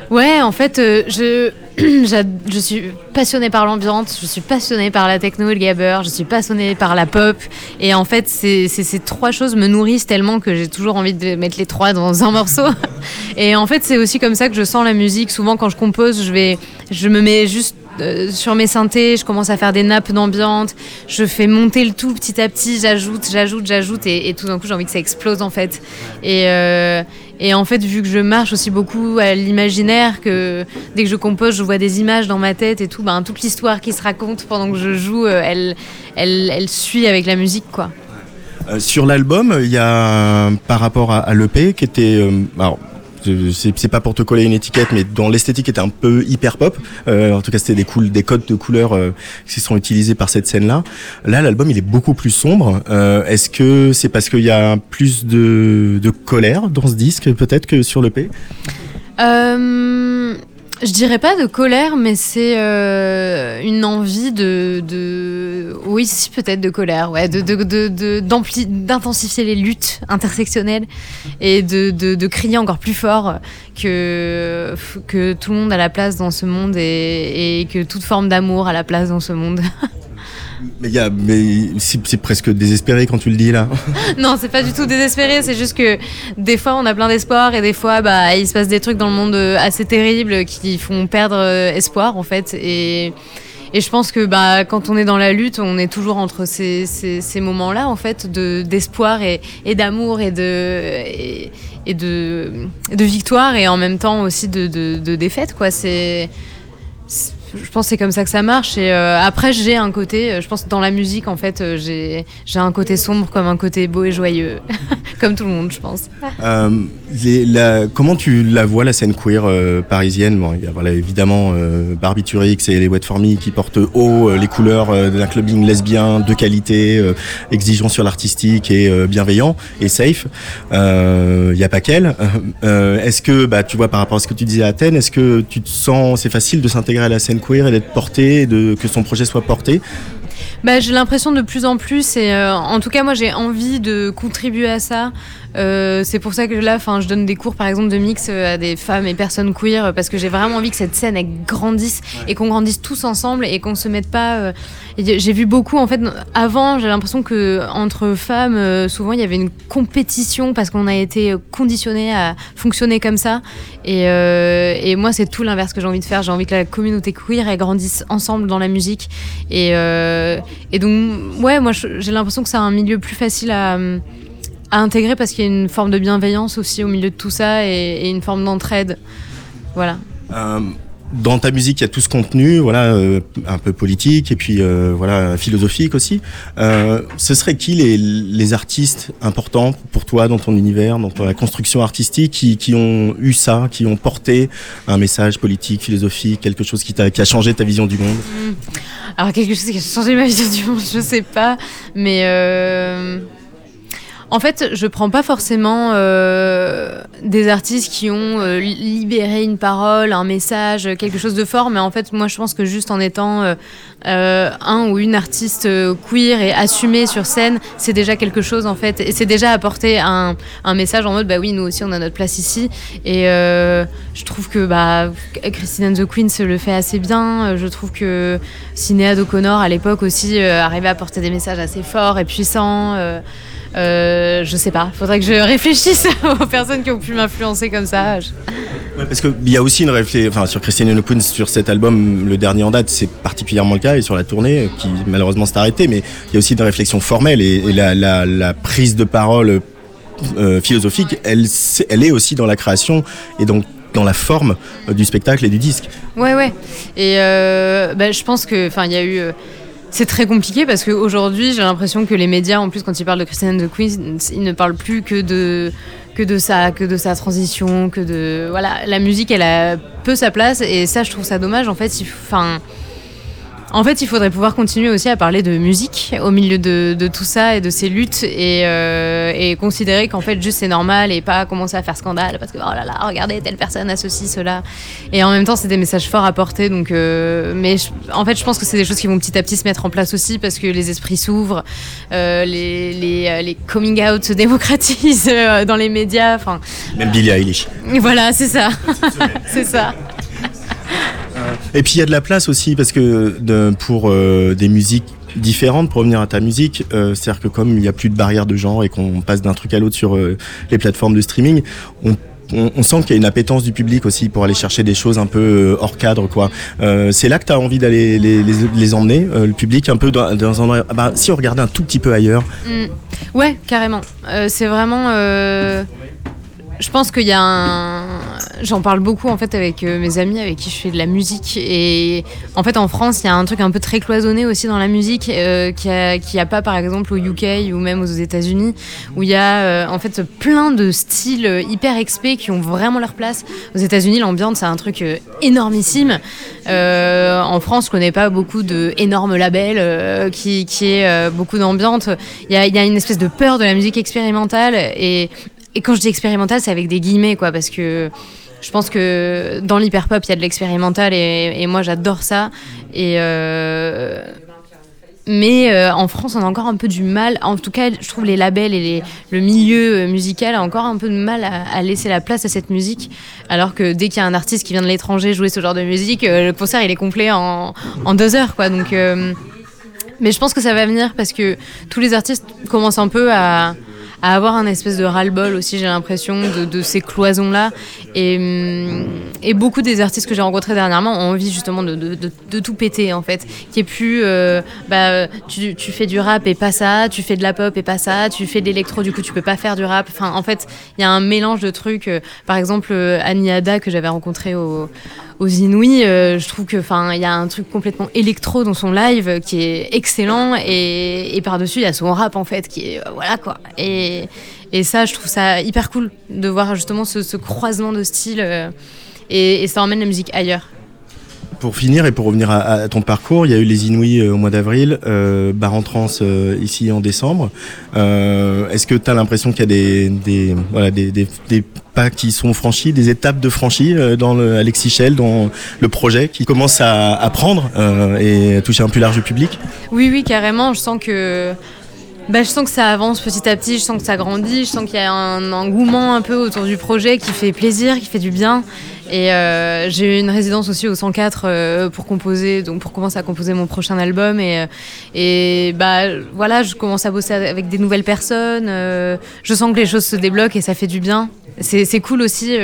Ouais, en fait, je, je suis passionnée par l'ambiance, je suis passionnée par la techno et le gabber, je suis passionnée par la pop. Et en fait, ces trois choses me nourrissent tellement que j'ai toujours envie de mettre les trois dans un morceau. Et en fait, c'est aussi comme ça que je sens la musique. Souvent, quand je compose, je, vais, je me mets juste euh, sur mes synthés, je commence à faire des nappes d'ambiance, je fais monter le tout petit à petit, j'ajoute, j'ajoute, j'ajoute, et, tout d'un coup j'ai envie que ça explose en fait. Et, euh, et en fait, vu que je marche aussi beaucoup à l'imaginaire, que dès que je compose, je vois des images dans ma tête et tout, ben, toute l'histoire qui se raconte pendant que je joue, euh, elle, suit avec la musique quoi. Sur l'album, il y a par rapport à, l'EP qui était c'est c'est pas pour te coller une étiquette, mais dont l'esthétique était un peu hyper pop. Euh, en tout cas, c'était des, des codes de couleurs euh, qui sont utilisés par cette scène-là. Là, l'album, il est beaucoup plus sombre. Euh, Est-ce que c'est parce qu'il y a plus de, de colère dans ce disque, peut-être, que sur l'EP Euh, je dirais pas de colère, mais c'est euh, une envie de. Oui, si, peut-être de colère, ouais, de, de, d'intensifier les luttes intersectionnelles et de, de, crier encore plus fort que, que tout le monde a la place dans ce monde et que toute forme d'amour a la place dans ce monde. Mais, y a- mais c'est presque désespéré quand tu le dis là. non, c'est pas du tout désespéré, c'est juste que des fois on a plein d'espoir et des fois bah, il se passe des trucs dans le monde euh, assez terribles qui font perdre euh, espoir en fait. Et, et je pense que bah, quand on est dans la lutte, on est toujours entre ces, ces, moments-là en fait de- d'espoir et, d'amour et de, et, de, de victoire et en même temps aussi de, de, de défaite. Quoi. C'est- je pense que c'est comme ça que ça marche. Et euh, après, j'ai un côté, euh, je pense que dans la musique, en fait, euh, j'ai un côté sombre comme un côté beau et joyeux. comme tout le monde, je pense. Comment tu la vois, la scène queer parisienne? Bon, Il y a évidemment Barbiturix et les Wet For qui portent haut les couleurs d'un clubbing lesbien de qualité, exigeant sur l'artistique et bienveillant et safe. Il n'y a pas qu'elle. Est-ce que, bah, tu vois, par rapport à ce que tu disais à Athènes, est-ce que tu te sens, c'est facile de s'intégrer à la scène et d'être porté, de, que son projet soit porté Bah, j'ai l'impression de plus en plus, et euh, en tout cas, moi, j'ai envie de contribuer à ça. Euh, c'est pour ça que là, enfin, je donne des cours, par exemple, de mix euh, à des femmes et personnes queer, euh, parce que j'ai vraiment envie que cette scène elle grandisse et qu'on grandisse tous ensemble et qu'on se mette pas. euh, J'ai vu beaucoup, en fait, avant, j'ai l'impression que entre femmes, euh, souvent, il y avait une compétition parce qu'on a été conditionné à fonctionner comme ça. Et, euh, et moi, c'est tout l'inverse que j'ai envie de faire. J'ai envie que la communauté queer elle grandisse ensemble dans la musique. Et, euh, et donc, ouais, moi, j'ai l'impression que c'est un milieu plus facile à, à intégrer parce qu'il y a une forme de bienveillance aussi au milieu de tout ça et, et une forme d'entraide. Voilà. Euh, dans ta musique, il y a tout ce contenu, voilà, euh, un peu politique et puis euh, voilà, philosophique aussi. Ce serait qui les, les artistes importants pour toi dans ton univers, dans ta construction artistique, qui, qui ont eu ça, qui ont porté un message politique, philosophique, quelque chose qui, t'a- qui a changé ta vision du monde? Mm. Alors quelque chose qui a changé ma vision du monde, je sais pas, mais en fait, je prends pas forcément euh, des artistes qui ont euh, li- libéré une parole, un message, quelque chose de fort, mais en fait, moi, je pense que juste en étant euh, un ou une artiste queer et assumée sur scène, c'est déjà quelque chose en fait, et c'est déjà apporter un, message en mode bah oui, nous aussi, on a notre place ici, et je trouve que bah Christine and the Queens le fait assez bien. Je trouve que Sinéad O'Connor à l'époque aussi arrivait à porter des messages assez forts et puissants. Euh, je sais pas, faudrait que je réfléchisse aux personnes qui ont pu m'influencer comme ça. Ouais, parce qu'il y a aussi une réflexion, enfin sur the Queens, sur cet album, le dernier en date, c'est particulièrement le cas, et sur la tournée, qui malheureusement s'est arrêtée, mais il y a aussi une réflexion formelle et, et la, la- la prise de parole euh, philosophique, elle, est aussi dans la création et donc dans la forme euh, du spectacle et du disque. Ouais, ouais. Et euh, bah, je pense que, enfin, il y a eu. C'est très compliqué parce qu'aujourd'hui, j'ai l'impression que les médias, en plus, quand ils parlent de Christiane and the Queens, ils ne parlent plus que de de ça, que de sa transition, que de voilà, la musique, elle a peu sa place et ça, je trouve ça dommage. En fait, enfin. En fait, il faudrait pouvoir continuer aussi à parler de musique au milieu de, de tout ça et de ces luttes et, euh, et considérer qu'en fait juste c'est normal et pas commencer à faire scandale parce que oh là là, regardez telle personne a ceci, cela. Et en même temps, c'est des messages forts à porter. Donc, euh, mais je- en fait, je pense que c'est des choses qui vont petit à petit se mettre en place aussi parce que les esprits s'ouvrent, euh, les, les, les coming out se démocratisent dans les médias. Enfin, Même Billie Eilish. voilà, c'est ça, c'est ça. Et puis il y a de la place aussi parce que pour euh, des musiques différentes, pour revenir à ta musique, euh, c'est-à-dire que comme il n'y a plus de barrière de genre et qu'on passe d'un truc à l'autre sur euh, les plateformes de streaming, on sent qu'il y a une appétence du public aussi pour aller chercher des choses un peu hors cadre quoi. C'est là que tu as envie d'aller les, emmener, le public un peu dans, un endroit- ah bah, si on regardait un tout petit peu ailleurs. Mm. Ouais, carrément. C'est vraiment. Je pense qu'il y a un. J'en parle beaucoup en fait avec euh, mes amis avec qui je fais de la musique et en fait en France il y a un truc un peu très cloisonné aussi dans la musique euh, qui a qui a pas par exemple au UK ou même aux États-Unis où il y a euh, en fait plein de styles hyper expé qui ont vraiment leur place. Aux États-Unis l'ambiance c'est un truc euh, énormissime. En France je connais pas beaucoup de énormes labels qui qui est beaucoup d'ambiance. Il y a, y a une espèce de peur de la musique expérimentale et et quand je dis expérimental, c'est avec des guillemets, quoi, parce que je pense que dans l'hyperpop, il y a de l'expérimental et, moi j'adore ça. Et euh, mais euh, en France, on a encore un peu du mal. En tout cas, je trouve les labels et le milieu euh, musical a encore un peu de mal à, laisser la place à cette musique. Alors que dès qu'il y a un artiste qui vient de l'étranger jouer ce genre de musique, le concert il est complet en, en deux heures, quoi. Donc, mais je pense que ça va venir parce que tous les artistes commencent un peu à, à avoir un espèce de ras-le-bol aussi, j'ai l'impression, de, ces cloisons-là. Et, hum, et beaucoup des artistes que j'ai rencontrés dernièrement ont envie justement de, tout péter, en fait. Qui est plus, euh, bah, tu, fais du rap et pas ça, tu fais de la pop et pas ça, tu fais de l'électro, du coup tu peux pas faire du rap. Enfin, en fait, il y a un mélange de trucs. euh, Par exemple, euh, Annie que j'avais rencontré au aux Inouïs, euh, je trouve que enfin il y a un truc complètement électro dans son live qui est excellent et, par-dessus il y a son rap en fait qui est euh, voilà quoi. Et, ça je trouve ça hyper cool de voir justement ce, ce croisement de styles euh, et, et ça emmène la musique ailleurs. Pour finir et pour revenir à, à ton parcours, il y a eu les Inouïs euh, au mois d'avril, euh, Bar en Trans euh, ici en décembre. Euh, Est-ce que tu as l'impression qu'il y a des, des, voilà, des, des, pas qui sont franchis, des étapes de franchis dans le Alexis Shell, dans le projet qui commence à, à prendre et toucher un plus large public? Oui oui carrément, je sens que bah, je sens que ça avance petit à petit, je sens que ça grandit, je sens qu'il y a un engouement un peu autour du projet qui fait plaisir, qui fait du bien. Et euh, j'ai eu une résidence aussi au 104 euh, pour composer, donc pour commencer à composer mon prochain album. Et, euh, bah voilà, je commence à bosser avec des nouvelles personnes. je sens que les choses se débloquent et ça fait du bien. C'est cool aussi.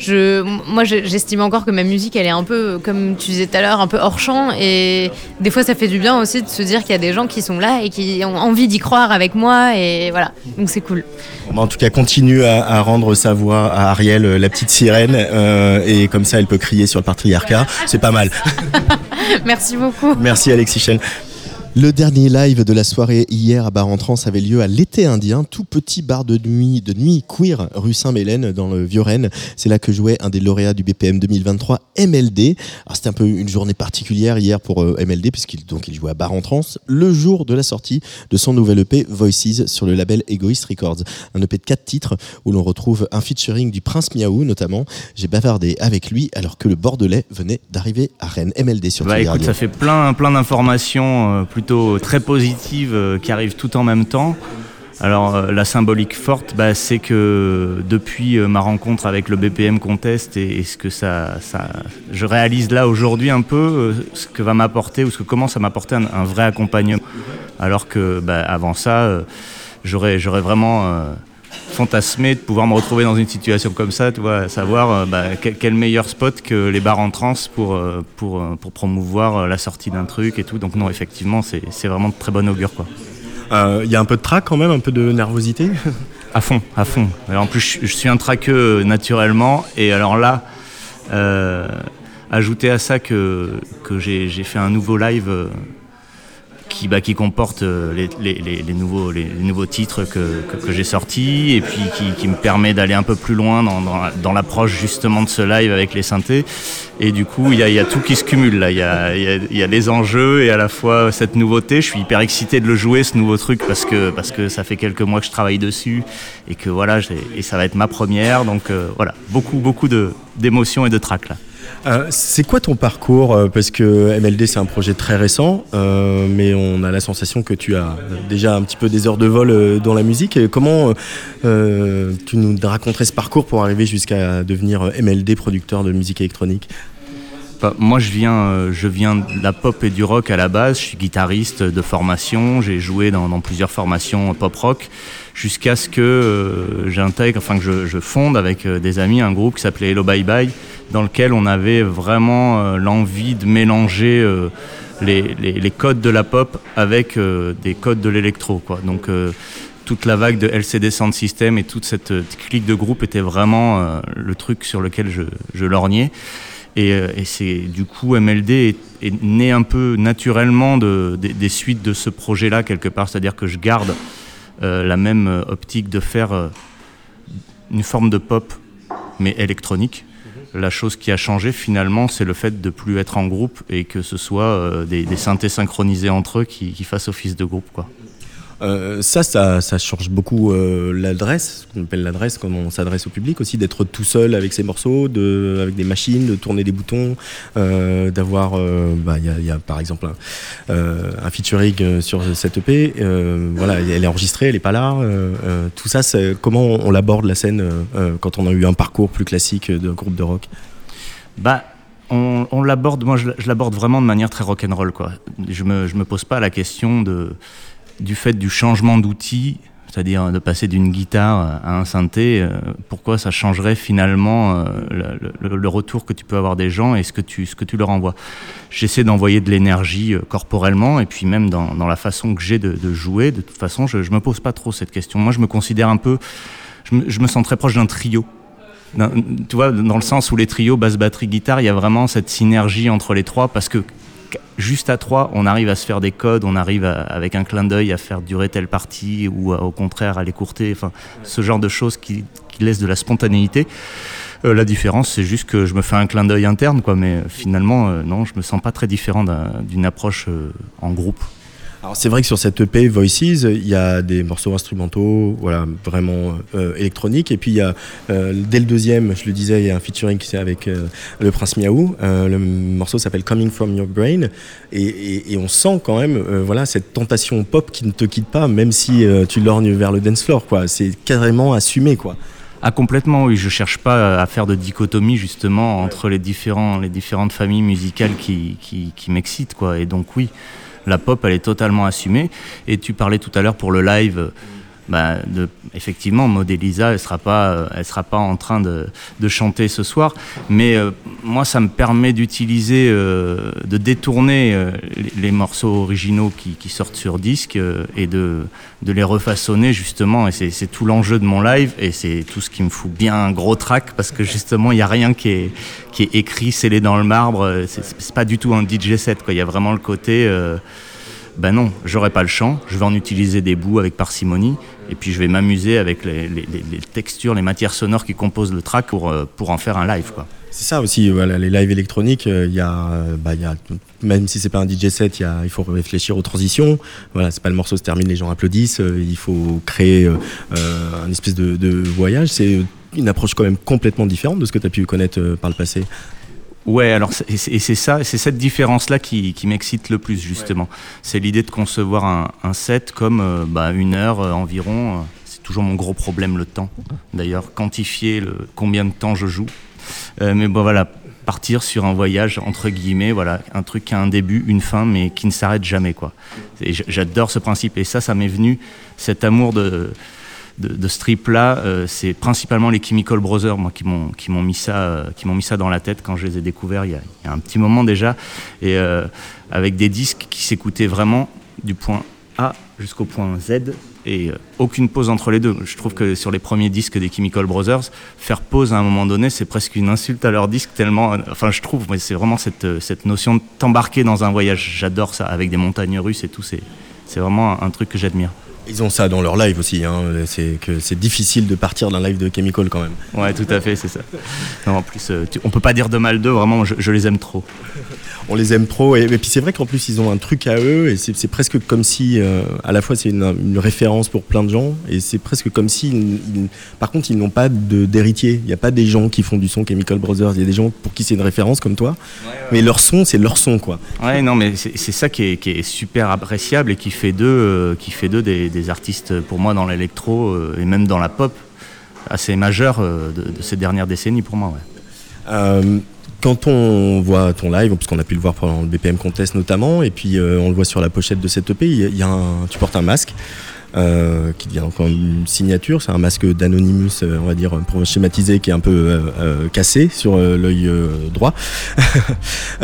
Je, moi, je- j'estime encore que ma musique, elle est un peu, comme tu disais tout à l'heure, un peu hors champ. Et des fois, ça fait du bien aussi de se dire qu'il y a des gens qui sont là et qui ont envie d'y croire avec moi. Et voilà, donc c'est cool. Bon, bah, en tout cas, continue à, à rendre sa voix à Ariel, euh, la petite sirène, euh, et comme ça, elle peut crier sur le patriarcat. C'est pas mal. Merci beaucoup. Merci Alexis Chen. Le dernier live de la soirée hier à Bar en Trance avait lieu à l'été indien, tout petit bar de nuit, de nuit queer rue Saint-Mélène dans le Vieux-Rennes. C'est là que jouait un des lauréats du BPM 2023, MLD. Alors c'était un peu une journée particulière hier pour euh, MLD puisqu'il donc il jouait à Bar en Trance le jour de la sortie de son nouvel EP Voices sur le label Egoist Records. Un EP de quatre titres où l'on retrouve un featuring du Prince Miaou notamment. J'ai bavardé avec lui alors que le Bordelais venait d'arriver à Rennes. MLD sur Bah écoute, ça fait plein, plein d'informations euh, très positives euh, qui arrivent tout en même temps. Alors euh, la symbolique forte, bah, c'est que depuis euh, ma rencontre avec le BPM Contest et, ce que ça, ça, je réalise là aujourd'hui un peu ce que va m'apporter ou ce que commence à m'apporter un, vrai accompagnement. Alors que bah, avant ça, j'aurais, vraiment fantasmé de pouvoir me retrouver dans une situation comme ça, tu vois, à savoir euh, bah, quel, meilleur spot que les bars en trans pour, euh, pour, euh, pour promouvoir la sortie d'un truc et tout. Donc non, effectivement, c'est, vraiment de très bon augure. Quoi. Euh, Il y a un peu de trac quand même, un peu de nervosité. À fond, à fond. Alors, en plus, je, suis un traqueux naturellement. Et alors là, euh, ajouter à ça que, que j'ai j'ai fait un nouveau live qui, bah, qui comporte euh, les, nouveaux, titres que, j'ai sortis et puis qui, me permet d'aller un peu plus loin dans, l'approche justement de ce live avec les synthés. Et du coup, il y a, y a tout qui se cumule là. Il y a, les enjeux et à la fois cette nouveauté. Je suis hyper excité de le jouer ce nouveau truc parce que, ça fait quelques mois que je travaille dessus et que voilà, et ça va être ma première. Donc euh, voilà, beaucoup, beaucoup d'émotions et de trac là. Euh, c'est quoi ton parcours Euh, Parce que MLD c'est un projet très récent, euh, mais on a la sensation que tu as déjà un petit peu des heures de vol dans la musique. Comment tu nous raconterais ce parcours pour arriver jusqu'à devenir MLD producteur de musique électronique? Bah, moi, je viens, je viens de la pop et du rock à la base. Je suis guitariste de formation. J'ai joué dans, dans plusieurs formations pop rock jusqu'à ce que euh, j'intègre, enfin que je, fonde avec euh, des amis un groupe qui s'appelait Hello Bye Bye, dans lequel on avait vraiment euh, l'envie de mélanger euh, les, codes de la pop avec des codes de l'électro. Donc toute la vague de LCD Sound System et toute cette clique de groupe était vraiment le truc sur lequel je, lorgnais. Et, c'est du coup MLD est, né un peu naturellement de, des- suites de ce projet-là quelque part, c'est-à-dire que je garde la même euh, optique de faire euh, une forme de pop mais électronique. La chose qui a changé finalement, c'est le fait de plus être en groupe et que ce soit euh, des, des synthés synchronisés entre eux qui, qui fassent office de groupe. Quoi. Euh, ça, ça, change beaucoup euh, l'adresse, ce qu'on appelle l'adresse, comment on s'adresse au public aussi, d'être tout seul avec ses morceaux, avec des machines, de tourner des boutons, euh, d'avoir, bah, il y, a, il y a par exemple un, un featuring sur cette EP, voilà, elle est enregistrée, elle n'est pas là. tout ça, comment on, l'aborde la scène quand on a eu un parcours plus classique de groupe de rock? Bah, on, l'aborde, moi je, l'aborde vraiment de manière très rock'n'roll. Quoi. Je me, je me pose pas la question de, du fait du changement d'outil, c'est-à-dire de passer d'une guitare à un synthé, euh, pourquoi ça changerait finalement euh, le, retour que tu peux avoir des gens et ce que tu, ce que tu leur envoies? J'essaie d'envoyer de l'énergie euh, corporellement et puis même dans, dans la façon que j'ai de, jouer, de toute façon, je, je me pose pas trop cette question. Moi, je me considère un peu, je me, je me sens très proche d'un trio. Tu vois, dans le sens où les trios basse, batterie, guitare, il y a vraiment cette synergie entre les trois parce que juste à trois, on arrive à se faire des codes, on arrive avec un clin d'œil à faire durer telle partie ou au contraire à l'écourter, ce genre de choses qui, qui laissent de la spontanéité. Euh, la différence, c'est juste que je me fais un clin d'œil interne, quoi, mais finalement, euh, non, je me sens pas très différent d'un- d'une approche euh, en groupe. Alors c'est vrai que sur cette EP Voices, il y a des morceaux instrumentaux, voilà, vraiment euh, électroniques. Et puis il y a euh, dès le deuxième, je le disais, il y a un featuring avec euh, le Prince Miaou. Euh, le morceau s'appelle Coming from Your Brain, et, on sent quand même, voilà, cette tentation pop qui ne te quitte pas, même si tu lorgnes vers le dance floor, quoi. C'est carrément assumé, quoi. Ah complètement, oui. Je cherche pas à faire de dichotomie justement entre les différents, les différentes familles musicales qui, qui, qui m'excitent, quoi. Et donc oui, la pop, elle est totalement assumée. Et tu parlais tout à l'heure pour le live bah, effectivement, Maud Elisa, elle sera euh, sera pas en train de, chanter ce soir. Mais euh, moi, ça me permet d'utiliser, euh, de détourner les, morceaux originaux qui, sortent sur disque et de, les refaçonner justement. Et c'est tout l'enjeu de mon live et c'est tout ce qui me fout bien un gros track parce que justement, il n'y a rien qui est, qui est écrit, scellé dans le marbre. C'est pas du tout un DJ set. Il y a vraiment le côté. Ben non, j'aurai pas le chant, je vais en utiliser des bouts avec parcimonie, et puis je vais m'amuser avec les, textures, les matières sonores qui composent le track pour, euh, pour en faire un live. C'est ça aussi, les lives électroniques, euh, il y euh, bah, y a, même si c'est pas un DJ set, il faut réfléchir aux transitions. Voilà, c'est pas le morceau se termine, les gens applaudissent. euh, il faut créer un espèce de, de voyage. C'est une approche quand même complètement différente de ce que tu as pu connaître par le passé. Ouais, alors c'est- et c'est ça, c'est cette différence-là qui, qui m'excite le plus justement. C'est l'idée de concevoir un, un set comme euh, bah, une heure euh, environ. euh, C'est toujours mon gros problème le temps. D'ailleurs, quantifier le combien de temps je joue. Mais bon voilà, partir sur un voyage entre guillemets, voilà, un truc qui a un début, une fin, mais qui ne s'arrête jamais quoi. J'adore ce principe et ça, ça m'est venu cet amour de de, de ce trip-là, euh, c'est principalement les Chemical Brothers, moi, qui m'ont mis ça, euh, mis ça dans la tête quand je les ai découverts il y a, un petit moment déjà, et euh, avec des disques qui s'écoutaient vraiment du point A jusqu'au point Z et aucune pause entre les deux. Je trouve que sur les premiers disques des Chemical Brothers, faire pause à un moment donné, c'est presque une insulte à leur disque tellement. Enfin, je trouve, mais c'est vraiment cette, notion de t'embarquer dans un voyage. J'adore ça, avec des montagnes russes et tout. C'est vraiment un truc que j'admire. Ils ont ça dans leur live aussi. Hein. C'est que c'est difficile de partir d'un live de Chemical quand même. Ouais, tout à fait, c'est ça. En plus, euh, tu- on peut pas dire de mal d'eux, vraiment, je les aime trop. On les aime trop. Et, et puis c'est vrai qu'en plus, ils ont un truc à eux. Et c'est presque comme si, euh, à la fois, c'est une, une référence pour plein de gens. Et c'est presque comme si, ils- ils- par contre, ils n'ont pas de- d'héritier. Il n'y a pas des gens qui font du son Chemical Brothers. Il y a des gens pour qui c'est une référence comme toi. Mais leur son, c'est leur son, quoi. Ouais, non, mais c'est ça qui est, qui est super appréciable et qui fait d'eux euh, qui fait d'eux des, des artistes, pour moi, dans l'électro euh, et même dans la pop, assez majeurs de, de ces dernières décennies pour moi. Ouais. Quand on voit ton live, parce qu'on a pu le voir pendant le BPM Contest notamment, et puis euh, on le voit sur la pochette de cette EP, y a- un, tu portes un masque. euh, qui devient encore une signature, c'est un masque d'Anonymous, euh, on va dire, pour schématiser, qui est un peu euh, euh, cassé sur euh, l'œil droit.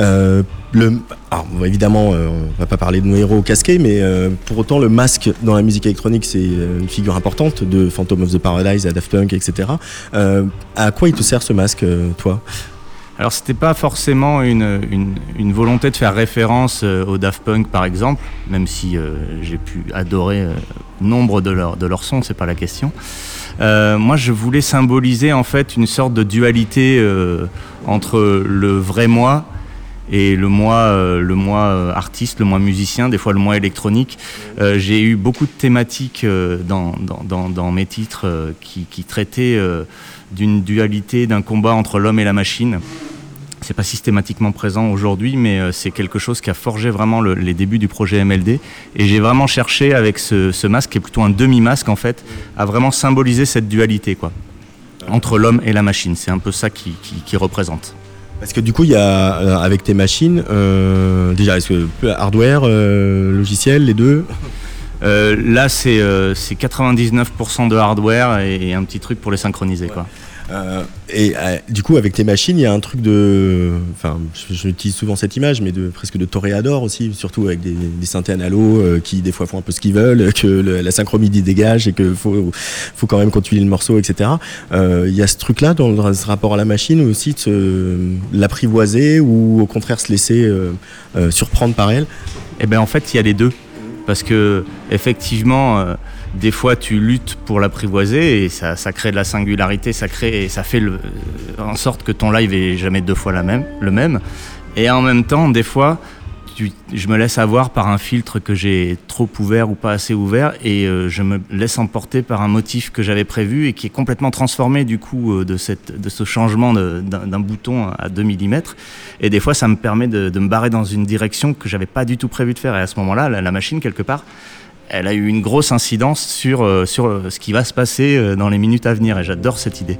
Le, alors, évidemment, euh, on va pas parler de nos héros casqués, mais euh, pour autant, le masque dans la musique électronique, c'est une figure importante de Phantom of the Paradise à Daft Punk, etc. Euh, à quoi il te sert ce masque, toi? Alors, c'était pas forcément une, une, volonté de faire référence euh, au Daft Punk, par exemple, même si euh, j'ai pu adorer euh, nombre de leurs de leurs sons, c'est pas la question. Moi, je voulais symboliser en fait une sorte de dualité entre le vrai moi et le moi, le moi artiste, le moi musicien, des fois le moi électronique. J'ai eu beaucoup de thématiques dans, dans, mes titres qui, traitaient d'une dualité, d'un combat entre l'homme et la machine. C'est pas systématiquement présent aujourd'hui, mais euh, c'est quelque chose qui a forgé vraiment le- les débuts du projet MLD. Et j'ai vraiment cherché avec ce, masque, qui est plutôt un demi-masque en fait, à vraiment symboliser cette dualité quoi, entre l'homme et la machine. C'est un peu ça qui, représente. Parce que du coup, il y a euh, avec tes machines, euh, déjà, est-ce que hardware, logiciel, les deux? Euh, là, c'est euh, c'est 99% de hardware et, et un petit truc pour les synchroniser. Quoi. Euh, et euh, du coup, avec tes machines, il y a un truc de. Enfin, j'utilise souvent cette image, mais de presque de toréador aussi, surtout avec des, des synthés analo euh, qui des fois font un peu ce qu'ils veulent, que le- la synchromidie dégage et que faut, faut quand même continuer le morceau, etc. Euh, Il y a ce truc-là dans, ce rapport à la machine aussi de se- l'apprivoiser ou au contraire se laisser euh, euh, surprendre par elle? Eh ben en fait, il y a les deux. Parce que effectivement, euh, des fois, tu luttes pour l'apprivoiser et ça, crée de la singularité, ça crée ça fait euh, en sorte que ton live est jamais deux fois la même, le même. Et en même temps, des fois, je me laisse avoir par un filtre que j'ai trop ouvert ou pas assez ouvert et euh, je me laisse emporter par un motif que j'avais prévu et qui est complètement transformé du coup euh, de, ce changement d'un bouton à 2 mm. Et des fois, ça me permet de, me barrer dans une direction que j'avais pas du tout prévu de faire. Et à ce moment-là, la, machine, quelque part, elle a eu une grosse incidence sur, euh, ce qui va se passer dans les minutes à venir. Et j'adore cette idée.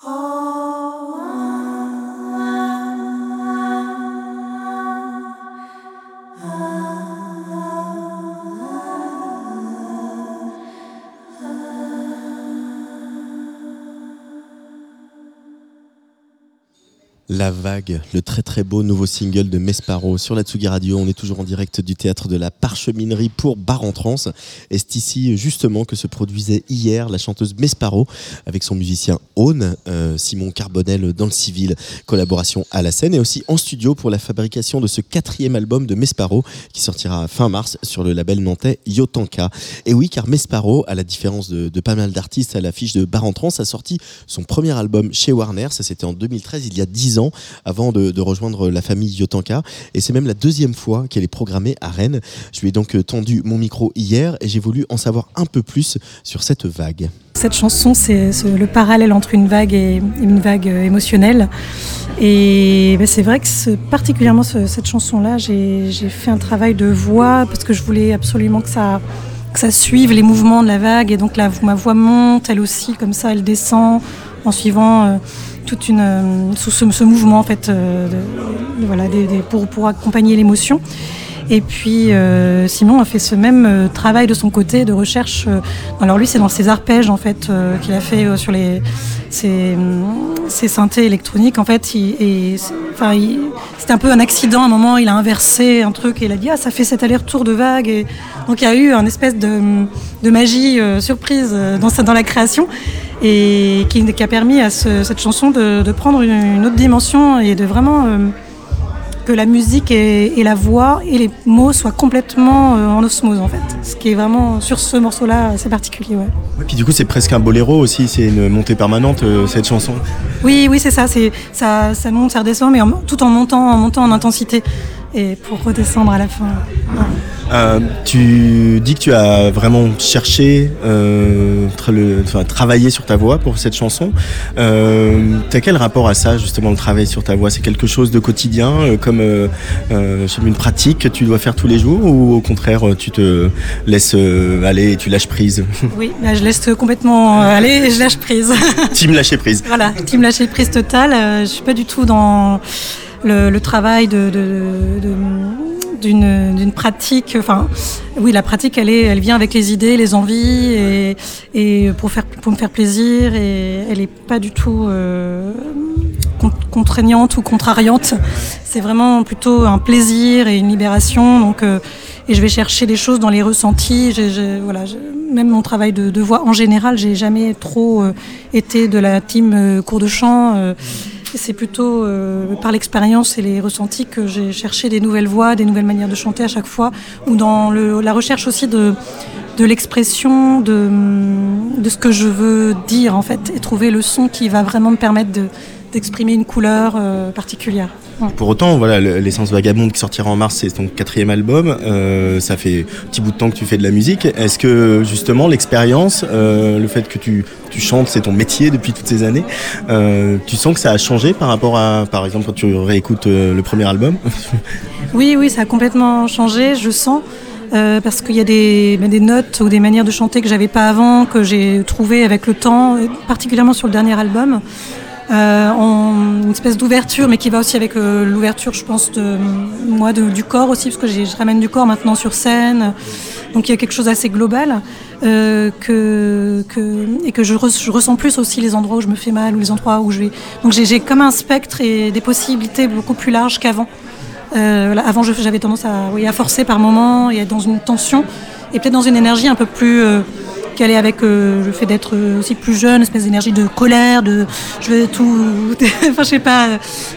Oh. La Vague, le très très beau nouveau single de Mesparo sur la Tsugi Radio. On est toujours en direct du théâtre de la Parcheminerie pour Bar en Trans. Et c'est ici justement que se produisait hier la chanteuse Mesparo avec son musicien Aune, euh, Simon Carbonel dans le civil, collaboration à la scène et aussi en studio pour la fabrication de ce quatrième album de Mesparo qui sortira fin mars sur le label nantais Yotanka. Et oui, car Mesparo, à la différence de, pas mal d'artistes à l'affiche de Bar en Trans, a sorti son premier album chez Warner. Ça c'était en 2013, il y a 10 ans, avant de, rejoindre la famille Yotanka. Et c'est même la deuxième fois qu'elle est programmée à Rennes. Je lui ai donc euh, tendu mon micro hier et j'ai voulu en savoir un peu plus sur cette vague. Cette chanson, c'est le parallèle entre une vague et une vague euh, émotionnelle. Et ben, c'est vrai que particulièrement ce- cette chanson-là, j'ai fait un travail de voix parce que je voulais absolument que ça, que ça suive les mouvements de la vague. Et donc la, ma voix monte, elle aussi, comme ça, elle descend en suivant euh, toute une, ce, ce mouvement en fait, euh, voilà, pour, pour accompagner l'émotion. Et puis euh, Simon a fait ce même euh, travail de son côté de recherche. alors lui, c'est dans ses arpèges en fait qu'il a fait sur les ses, ses synthés électroniques. En fait, et c'était un peu un accident. À un moment, il a inversé un truc et il a dit ah ça fait cet aller-retour de vagues. Et donc il y a eu un espèce de, de magie surprise dans dans la création et qui, qui a permis à ce- cette chanson de, de prendre une, une autre dimension et de vraiment euh, que la musique et, et la voix et les mots soient complètement euh, en osmose en fait. Ce qui est vraiment sur ce morceau-là, c'est particulier. Ouais. Et puis du coup, c'est presque un boléro aussi, c'est une montée permanente euh, cette chanson. Oui, oui, c'est ça. C'est ça, ça monte, ça redescend, mais en- tout en montant, en montant en intensité. Et pour redescendre à la fin. Euh, tu dis que tu as vraiment cherché, euh, tra- le- enfin, travaillé sur ta voix pour cette chanson. Euh, T'as quel rapport à ça, justement, le travail sur ta voix? C'est quelque chose de quotidien, euh, comme une pratique que tu dois faire tous les jours, ou au contraire, tu te laisses aller et tu lâches prise? Oui, là, je laisse complètement aller et je lâche prise. Team lâcher prise. Voilà, team lâcher prise totale. Je suis pas du tout dans le, travail d'une pratique. Enfin, oui, la pratique, elle est, elle vient avec les idées, les envies et, pour faire pour me faire plaisir et elle est pas du tout euh, con- contraignante ou contrariante. C'est vraiment plutôt un plaisir et une libération. Donc euh, et je vais chercher des choses dans les ressentis. Voilà, même mon travail de, voix en général, j'ai jamais trop euh, été de la team cours de chant. C'est plutôt euh, par l'expérience et les ressentis que j'ai cherché des nouvelles voix, des nouvelles manières de chanter à chaque fois, ou dans la recherche aussi de, l'expression, de, ce que je veux dire en fait, et trouver le son qui va vraiment me permettre de- d'exprimer une couleur euh, particulière. Ouais. Pour autant, voilà, le- l'essence vagabonde qui sortira en mars, c'est ton quatrième album. Euh, ça fait un petit bout de temps que tu fais de la musique. Est-ce que justement l'expérience, euh, le fait que tu, tu chantes, c'est ton métier depuis toutes ces années, euh, tu sens que ça a changé par rapport à, par exemple, quand tu réécoutes le premier album? Oui, oui, ça a complètement changé, je sens. euh, parce qu'il y a des, ben, des notes ou des manières de chanter que j'avais pas avant, que j'ai trouvées avec le temps, particulièrement sur le dernier album. Euh, en- une espèce d'ouverture, mais qui va aussi avec euh, l'ouverture, je pense, de moi, du corps aussi, parce que je ramène du corps maintenant sur scène. Donc il y a quelque chose d'assez global euh, que, que, et que je, res- je ressens plus aussi les endroits où je me fais mal ou les endroits où je vais. Donc j'ai comme un spectre et des possibilités beaucoup plus larges qu'avant. Euh, avant, j'avais tendance à, oui, à forcer par moments et à être dans une tension et peut-être dans une énergie un peu plus qu'elle est avec euh, le fait d'être euh, aussi plus jeune, une espèce d'énergie de colère, de je veux tout. enfin, je sais pas,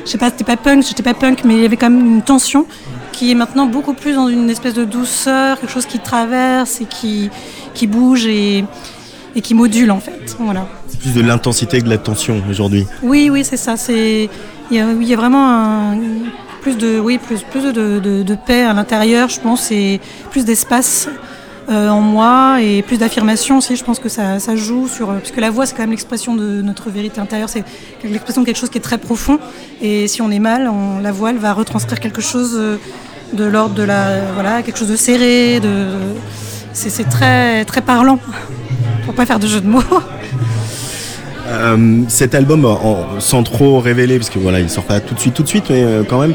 je sais pas, c'était pas punk, j'étais pas punk, mais il y avait quand même une tension qui est maintenant beaucoup plus dans une espèce de douceur, quelque chose qui traverse et qui, qui bouge et, et qui module en fait. Voilà. C'est plus de l'intensité que de la tension aujourd'hui. Oui, oui, c'est ça. Il y y a vraiment un- plus de oui plus plus de, de- de paix à l'intérieur, je pense, et plus d'espace en moi et plus d'affirmation aussi. Je pense que ça, ça joue sur euh, parce que la voix c'est quand même l'expression de notre vérité intérieure. C'est l'expression de quelque chose qui est très profond. Et si on est mal, on, la voix elle va retranscrire quelque chose euh, de l'ordre de la voilà quelque chose de serré. De c'est c'est très très parlant. Pour pas faire de jeu de mots. Euh, cet album, sans trop révéler, parce que voilà, il sort pas tout de suite, tout de suite, mais euh, quand même,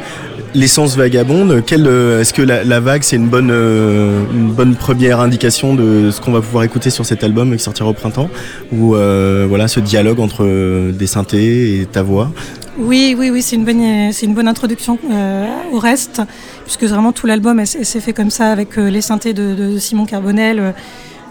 l'essence vagabonde. euh, Est-ce que la, vague, c'est une bonne, une bonne première indication de ce qu'on va pouvoir écouter sur cet album qui sortira au printemps, ou voilà, ce dialogue entre des synthés et ta voix? Oui, oui, oui, c'est une bonne, c'est une bonne introduction au reste, puisque vraiment tout l'album s'est fait comme ça avec les synthés de, Simon Carbonel,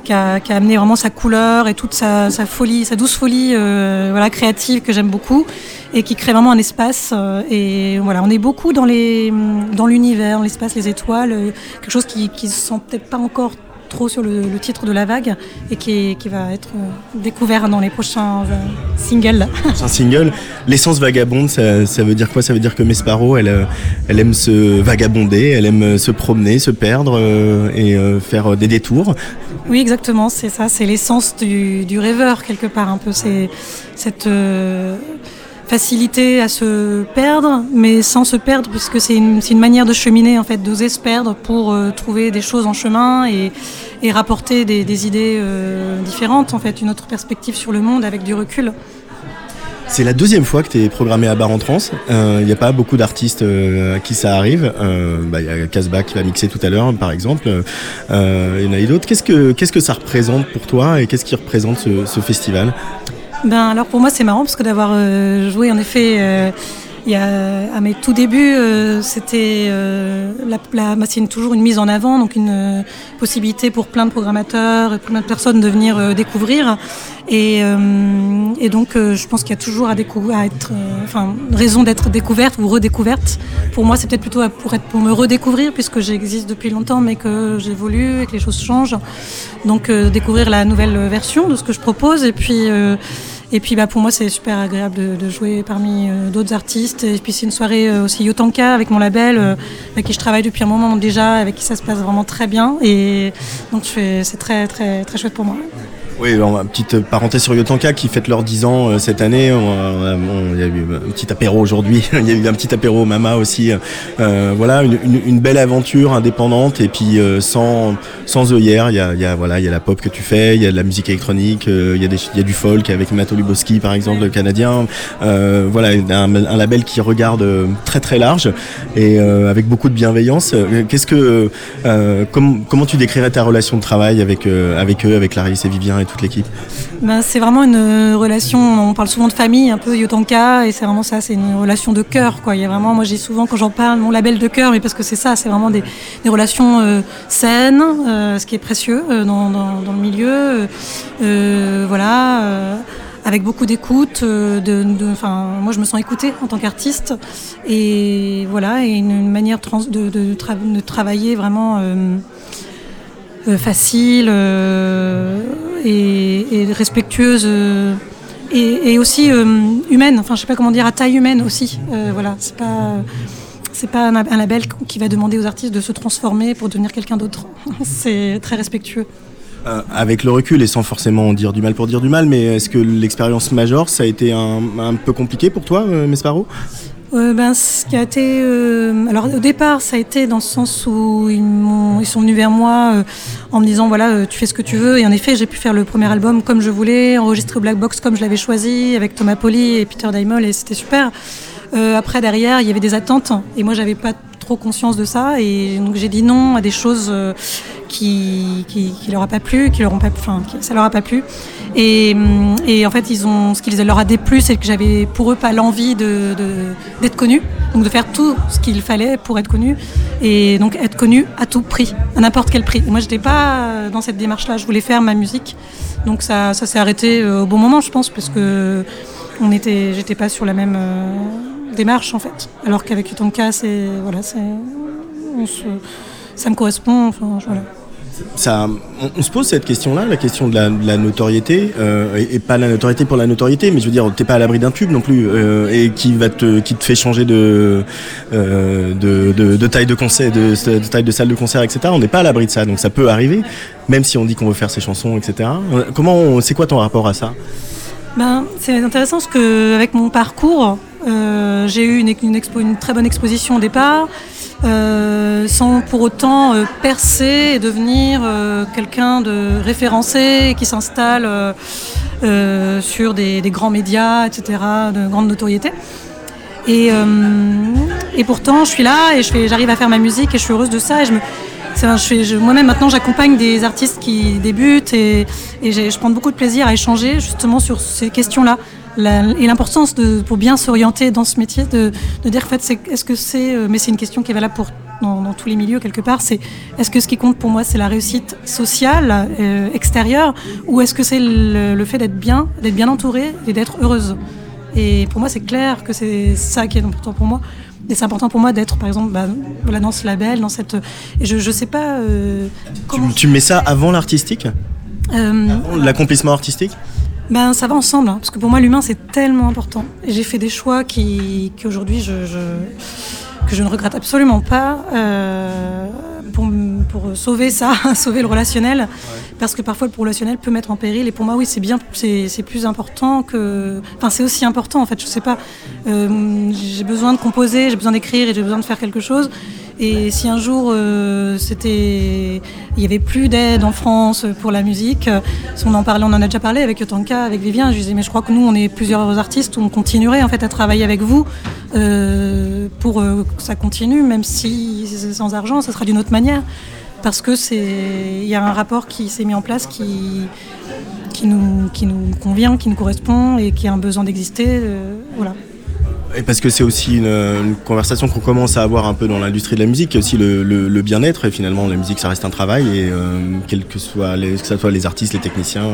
qui, a, amené vraiment sa couleur et toute sa, folie, sa douce folie, euh, voilà, créative que j'aime beaucoup, et qui crée vraiment un espace. euh, et voilà, on est beaucoup dans les, dans l'univers, dans l'espace, les étoiles, euh, quelque chose qui, qui se sent peut-être pas encore trop sur le, titre de la vague et qui, va être découvert dans les prochains singles. Un single. L'essence vagabonde, ça, veut dire quoi? Ça veut dire que Mesparo, elle, aime se vagabonder, elle aime se promener, se perdre et faire des détours. Oui, exactement, c'est ça, c'est l'essence du, rêveur quelque part, un peu, c'est cette euh, facilité à se perdre, mais sans se perdre, puisque c'est une, une manière de cheminer, en fait, d'oser se perdre pour euh, trouver des choses en chemin et, et rapporter des, des idées euh, différentes, en fait, une autre perspective sur le monde avec du recul. C'est la deuxième fois que tu es programmé à Bar en Trans. Il n'y a pas beaucoup d'artistes euh, à qui ça arrive. Euh, bah, Il y a Casbah qui va mixer tout à l'heure, par exemple. Euh, il y en a d'autres. Qu'est-ce que, qu'est-ce que ça représente pour toi et qu'est-ce qui représente ce, ce festival? Ben alors pour moi c'est marrant parce que d'avoir euh, joué en effet euh, il y a, à mes tout débuts euh, c'était euh, la, la, toujours une mise en avant donc une euh, possibilité pour plein de programmateurs et plein de personnes de venir euh, découvrir. Et, euh, et donc je pense qu'il y a toujours à, à être enfin raison d'être découverte ou redécouverte. Pour moi c'est peut-être plutôt pour être pour me redécouvrir puisque j'existe depuis longtemps mais que j'évolue et que les choses changent. Donc découvrir la nouvelle version de ce que je propose. Et puis Et puis bah, pour moi, c'est super agréable de, jouer parmi euh, d'autres artistes. Et puis c'est une soirée euh, aussi Yotanka avec mon label, euh, avec qui je travaille depuis un moment déjà, avec qui ça se passe vraiment très bien. Et donc c'est très, très, très chouette pour moi. Oui, une petite parenthèse sur Yotanka qui fête leurs 10 ans euh, cette année. Il y a eu un petit apéro aujourd'hui. Il y a eu un petit apéro au Mama aussi. Euh, voilà, une, une- une belle aventure indépendante et puis euh, sans, sans œillères. Il y a, il y, a, voilà, il y a la pop que tu fais, il y a de la musique électronique, euh, il, y a il y a du folk avec Mato Luboski par exemple, le canadien. Euh, voilà, un, un label qui regarde euh, très très large et avec beaucoup de bienveillance. Qu'est-ce que, com- comment tu décrirais ta relation de travail avec, avec eux, avec Clarisse et Vivien toute l'équipe Ben, c'est vraiment une euh, relation, on parle souvent de famille, un peu Yotanka, et c'est vraiment ça, c'est une relation de cœur. Quoi. Il y a vraiment, moi j'ai souvent quand j'en parle, mon label de cœur, mais parce que c'est ça, c'est vraiment des, relations euh, saines, euh, ce qui est précieux dans, le milieu. voilà. avec beaucoup d'écoute, moi je me sens écoutée en tant qu'artiste, et voilà, et une, manière de, de tra- de travailler vraiment facile euh, et, respectueuse euh, et, aussi euh, humaine. Enfin, je sais pas comment dire, à taille humaine aussi. Euh, voilà, c'est pas c'est pas un, label qui va demander aux artistes de se transformer pour devenir quelqu'un d'autre. c'est très respectueux. Euh, avec le recul et sans forcément dire du mal pour dire du mal, mais est-ce que l'expérience Major, ça a été un, un peu compliqué pour toi, euh, Mesparo? Euh, ben, ce qui a été. euh, alors, au départ, ça a été dans le sens où ils, ils sont venus vers moi euh, en me disant voilà, tu fais ce que tu veux. Et en effet, j'ai pu faire le premier album comme je voulais, enregistrer au Black Box comme je l'avais choisi, avec Thomas Poli et Peter Daimel, et c'était super. Euh, après, derrière, il y avait des attentes, et moi, j'avais pas trop conscience de ça, et donc j'ai dit non à des choses euh, qui, qui, qui leur a pas plu, qui leur ont pas, enfin, qui- ça leur a pas plu. Et, et en fait, ils ont, ce qui leur a déplu, c'est que j'avais pour eux pas l'envie d'être connu, donc de faire tout ce qu'il fallait pour être connu, et donc être connu à tout prix, à n'importe quel prix. Et moi, j'étais pas dans cette démarche-là. Je voulais faire ma musique, donc ça, ça s'est arrêté euh, au bon moment, je pense, parce que on était, j'étais pas sur la même démarche en fait. Alors qu'avec Utonka, c'est voilà, c'est, ça me correspond. Enfin, voilà. ça, on, se pose cette question-là, la question de la, notoriété, euh, et, pas la notoriété pour la notoriété, mais je veux dire, t'es pas à l'abri d'un tube non plus, euh, et qui va te, qui te fait changer de, euh, de, de- de taille de concert, de, de taille de salle de concert, etc. On n'est pas à l'abri de ça, donc ça peut arriver, même si on dit qu'on veut faire ses chansons, etc. Comment, c'est quoi ton rapport à ça? Ben, c'est intéressant parce que avec mon parcours, euh, j'ai eu une, très bonne exposition au départ, euh, sans pour autant euh, percer et devenir quelqu'un de référencé qui s'installe sur des, grands médias, etc., de grande notoriété. Et, et pourtant, je suis là et j'arrive à faire ma musique et je suis heureuse de ça. Et je me, Moi-même, maintenant, j'accompagne des artistes qui débutent et, je prends beaucoup de plaisir à échanger justement sur ces questions-là. Et l'importance pour bien s'orienter dans ce métier, de, dire en fait, est-ce que c'est, euh, mais c'est une question qui est valable pour dans, dans tous les milieux quelque part, c'est est-ce que ce qui compte pour moi c'est la réussite sociale euh, extérieure ou est-ce que c'est le, le fait d'être bien, d'être bien entourée et d'être heureuse? Et pour moi, c'est clair que c'est ça qui est important pour moi. Et c'est important pour moi d'être, par exemple, bah, voilà, dans ce label, dans cette. Et je, je sais pas euh, comment. tu, tu mets ça avant l'artistique Euh, Avant L'accomplissement artistique ben, ça va ensemble, hein, parce que pour moi, l'humain, c'est tellement important. Et j'ai fait des choix qui, qui aujourd'hui, je, je- que je ne regrette absolument pas euh, pour, pour sauver ça, sauver le relationnel. Parce que parfois, le relationnel peut mettre en péril. Et pour moi, oui, c'est bien, c'est plus important que. Enfin, c'est aussi important, en fait, je sais pas. Euh, j'ai besoin de composer, j'ai besoin d'écrire et j'ai besoin de faire quelque chose. Et si un jour euh, c'était, il y avait plus d'aide en France pour la musique, on en parlait, on en a déjà parlé avec Yotanka, avec Vivien. Je disais mais je crois que nous on est plusieurs artistes, on continuerait en fait à travailler avec vous euh, pour que ça continue, même si c'est sans argent, ça sera d'une autre manière, parce que c'est, il y a un rapport qui s'est mis en place qui nous convient, qui nous correspond et qui a un besoin d'exister. euh, voilà. Parce que c'est aussi une, conversation qu'on commence à avoir un peu dans l'industrie de la musique, aussi le, bien-être. Et finalement, la musique, ça reste un travail. Et euh, quel que soit que ce soit les artistes, les techniciens,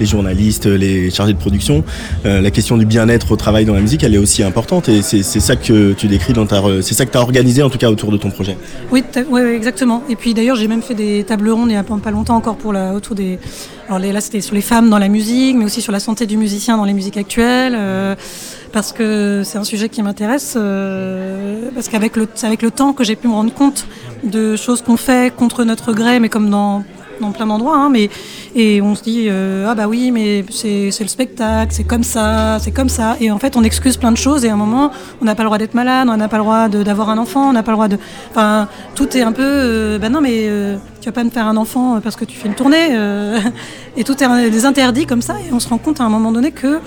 les, journalistes, les chargés de production, euh, la question du bien-être au travail dans la musique, elle est aussi importante. Et c'est ça que tu décris dans ta, c'est ça que tu as organisé en tout cas autour de ton projet. Oui, ouais, exactement. Et puis d'ailleurs, j'ai même fait des tables rondes il y a pas pas longtemps encore pour la, autour des. Alors les- là, c'était sur les femmes dans la musique, mais aussi sur la santé du musicien dans les musiques actuelles. euh, parce que c'est un sujet qui m'intéresse. euh, parce qu'avec le, avec le temps que j'ai pu me rendre compte de choses qu'on fait contre notre gré, mais comme dans dans plein d'endroits, hein, mais et on se dit euh, ah bah oui mais c'est le spectacle, c'est comme ça, c'est comme ça, et en fait on excuse plein de choses et à un moment on n'a pas le droit d'être malade, on n'a pas le droit d'avoir un enfant, on n'a pas le droit de, enfin tout est un peu, euh, bah non mais tu vas pas me faire un enfant parce que tu fais une tournée, et tout est des interdits comme ça et on se rend compte à un moment donné que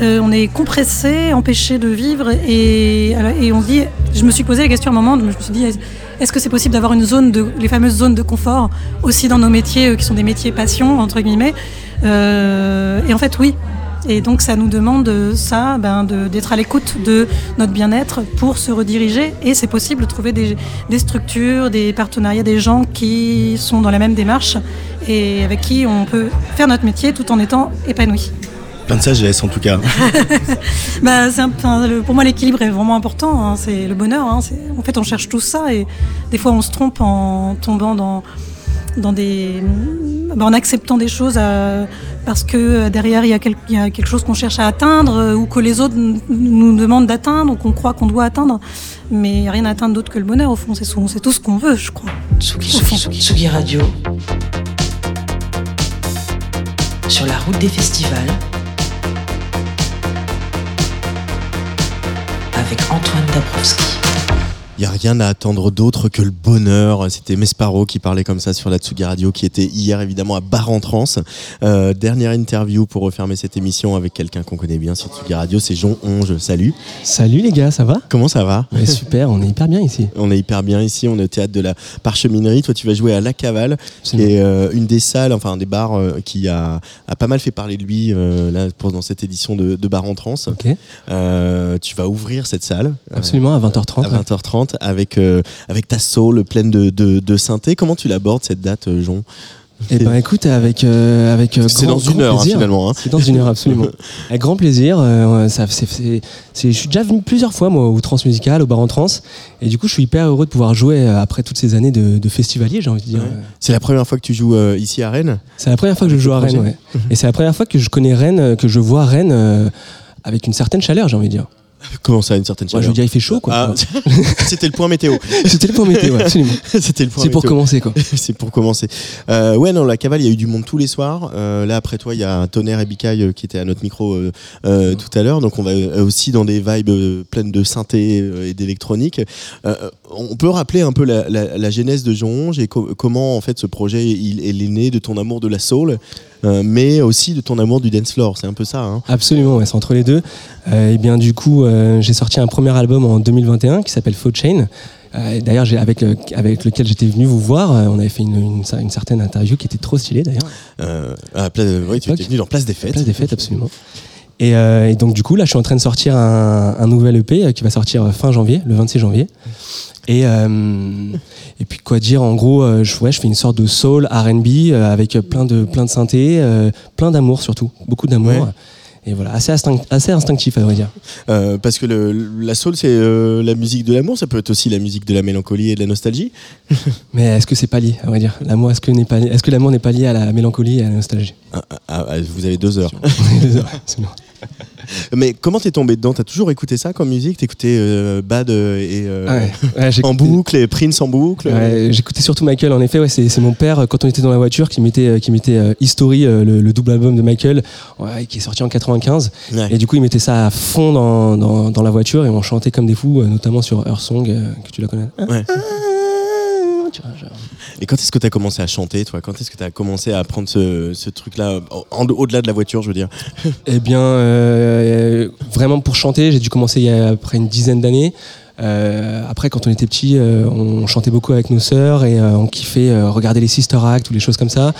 euh, on est compressé, empêché de vivre et, on se dit, je me suis posé la question à un moment, je me suis dit, est- est-ce que c'est possible d'avoir une zone de, les fameuses zones de confort aussi dans nos métiers euh, qui sont des métiers passion entre guillemets Euh, Et en fait, oui. Et donc ça nous demande ça, ben, d'être à l'écoute de notre bien-être pour se rediriger. Et c'est possible de trouver des, des structures, des partenariats, des gens qui sont dans la même démarche et avec qui on peut faire notre métier tout en étant épanoui. Plein de sagesse en tout cas. Bah, c'est un- enfin, le- pour moi, l'équilibre est vraiment important. hein, c'est le bonheur. hein, en fait, on cherche tout ça et des fois, on se trompe en tombant dans, dans des, bah, en acceptant des choses euh, parce que euh, derrière, il y, a quel- il y a quelque chose qu'on cherche à atteindre euh, ou que les autres nous demandent d'atteindre ou qu'on croit qu'on doit atteindre. Mais il n'y a rien à atteindre d'autre que le bonheur, au fond. C'est tout ce qu'on veut, je crois. Tsugi, Tsugi, Tsugi, Tsugi Radio. Sur la route des festivals. Avec Antoine Dabrowski. Il n'y a rien à attendre d'autre que le bonheur. C'était Mesparo qui parlait comme ça sur la Tsugi Radio, qui était hier évidemment à Bar en Trance. Euh, dernière interview pour refermer cette émission avec quelqu'un qu'on connaît bien sur Tsugi Radio, c'est Jean Onge. Salut. Salut les gars, ça va? Comment ça va? Ouais, Super, on est hyper bien ici. On est hyper bien ici, on est au théâtre de la Parcheminerie. Toi, tu vas jouer à La Cavale, qui est euh, une des salles, enfin des bars euh, qui a, a pas mal fait parler de lui euh, pendant cette édition de, de Bar en Trance. Euh, tu vas ouvrir cette salle. Absolument, à 20h30. À 20h30 avec, euh, avec ta soul pleine de, de, de synthé. Comment tu l'abordes cette date, euh, Jon? Eh ben écoute, avec euh, avec C'est grand- dans une heure, hein, finalement, hein. C'est dans une heure absolument. avec grand plaisir. euh, ça, c'est, c'est- c'est- je suis déjà venu plusieurs fois moi au Transmusical, au bar en trans, et du coup je suis hyper heureux de pouvoir jouer après toutes ces années de, de festivalier, j'ai envie de dire. C'est la première fois que tu joues euh, ici à Rennes? C'est la première fois que je joue à Rennes, ouais. Et c'est la première fois que je connais Rennes, que je vois Rennes avec une certaine chaleur, j'ai envie de dire. Comment ça, une certaine Ouais, chaleur je veux dire, il fait chaud, quoi. Ah, C'était le point météo. C'était le point météo, absolument. C'était le point C'est pour commencer, quoi. C'est pour commencer. Euh, ouais, non, la cavale, il y a eu du monde tous les soirs. Euh, là, après toi, il y a Tonnerre et Bicaille euh, qui étaient à notre micro euh, euh, tout à l'heure. Donc, on va euh, aussi dans des vibes pleines de synthé et d'électronique. Euh, on peut rappeler un peu la, la- la genèse de Jean Onge et co- comment, en fait, ce projet, il, il est né de ton amour de la soul, euh, mais aussi de ton amour du dance floor. C'est un peu ça, hein Absolument, ouais, c'est entre les deux. Euh, et bien du coup, euh, j'ai sorti un premier album en 2021 qui s'appelle Faux Chain. Euh, d'ailleurs, avec, euh, avec lequel j'étais venu vous voir, euh, on avait fait une, une, une certaine interview qui était trop stylée d'ailleurs. À Place- oui, tu étais venu dans Place des Fêtes. Place des Fêtes, absolument. Et, et donc du coup, là, je suis en train de sortir un, un nouvel EP qui va sortir fin janvier, le 26 janvier. Et, euh, et puis quoi dire, en gros, euh, je, ouais, je fais une sorte de soul R&B euh, avec plein de, plein de synthé, plein d'amour surtout, beaucoup d'amour. Ouais. Et voilà, assez, instinct- assez instinctif à vrai dire. Parce que le, la soul, c'est la musique de l'amour, ça peut être aussi la musique de la mélancolie et de la nostalgie. Mais est-ce que c'est pas lié, à vrai dire? L'amour, est-ce que, n'est pas, est-ce que l'amour n'est pas lié à la mélancolie et à la nostalgie? Ah, ah, ah, vous avez deux heures. Deux heures, absolument. Mais comment t'es tombé dedans? T'as toujours écouté ça comme musique? T'écoutais euh, Bad euh, et euh, Ouais, ouais, j'ai en boucle et Prince en boucle? Ouais, J'écoutais surtout Michael, en effet, ouais, c'est mon père, quand on était dans la voiture, qui mettait, qui mettait History, le, le double album de Michael, ouais, qui est sorti en 95. Ouais. Et du coup, il mettait ça à fond dans, dans, dans la voiture et on chantait comme des fous, notamment sur Earth Song, que tu la connais. Ouais. Tu. Et quand est-ce que t'as commencé à chanter, toi? Quand est-ce que t'as commencé à apprendre ce, truc-là, au-delà de la voiture, je veux dire? Eh bien, euh, vraiment pour chanter, j'ai dû commencer il y a après une dizaine d'années. Euh, après, quand on était petit, euh, on chantait beaucoup avec nos sœurs et on kiffait regarder les Sister Act ou les choses comme ça.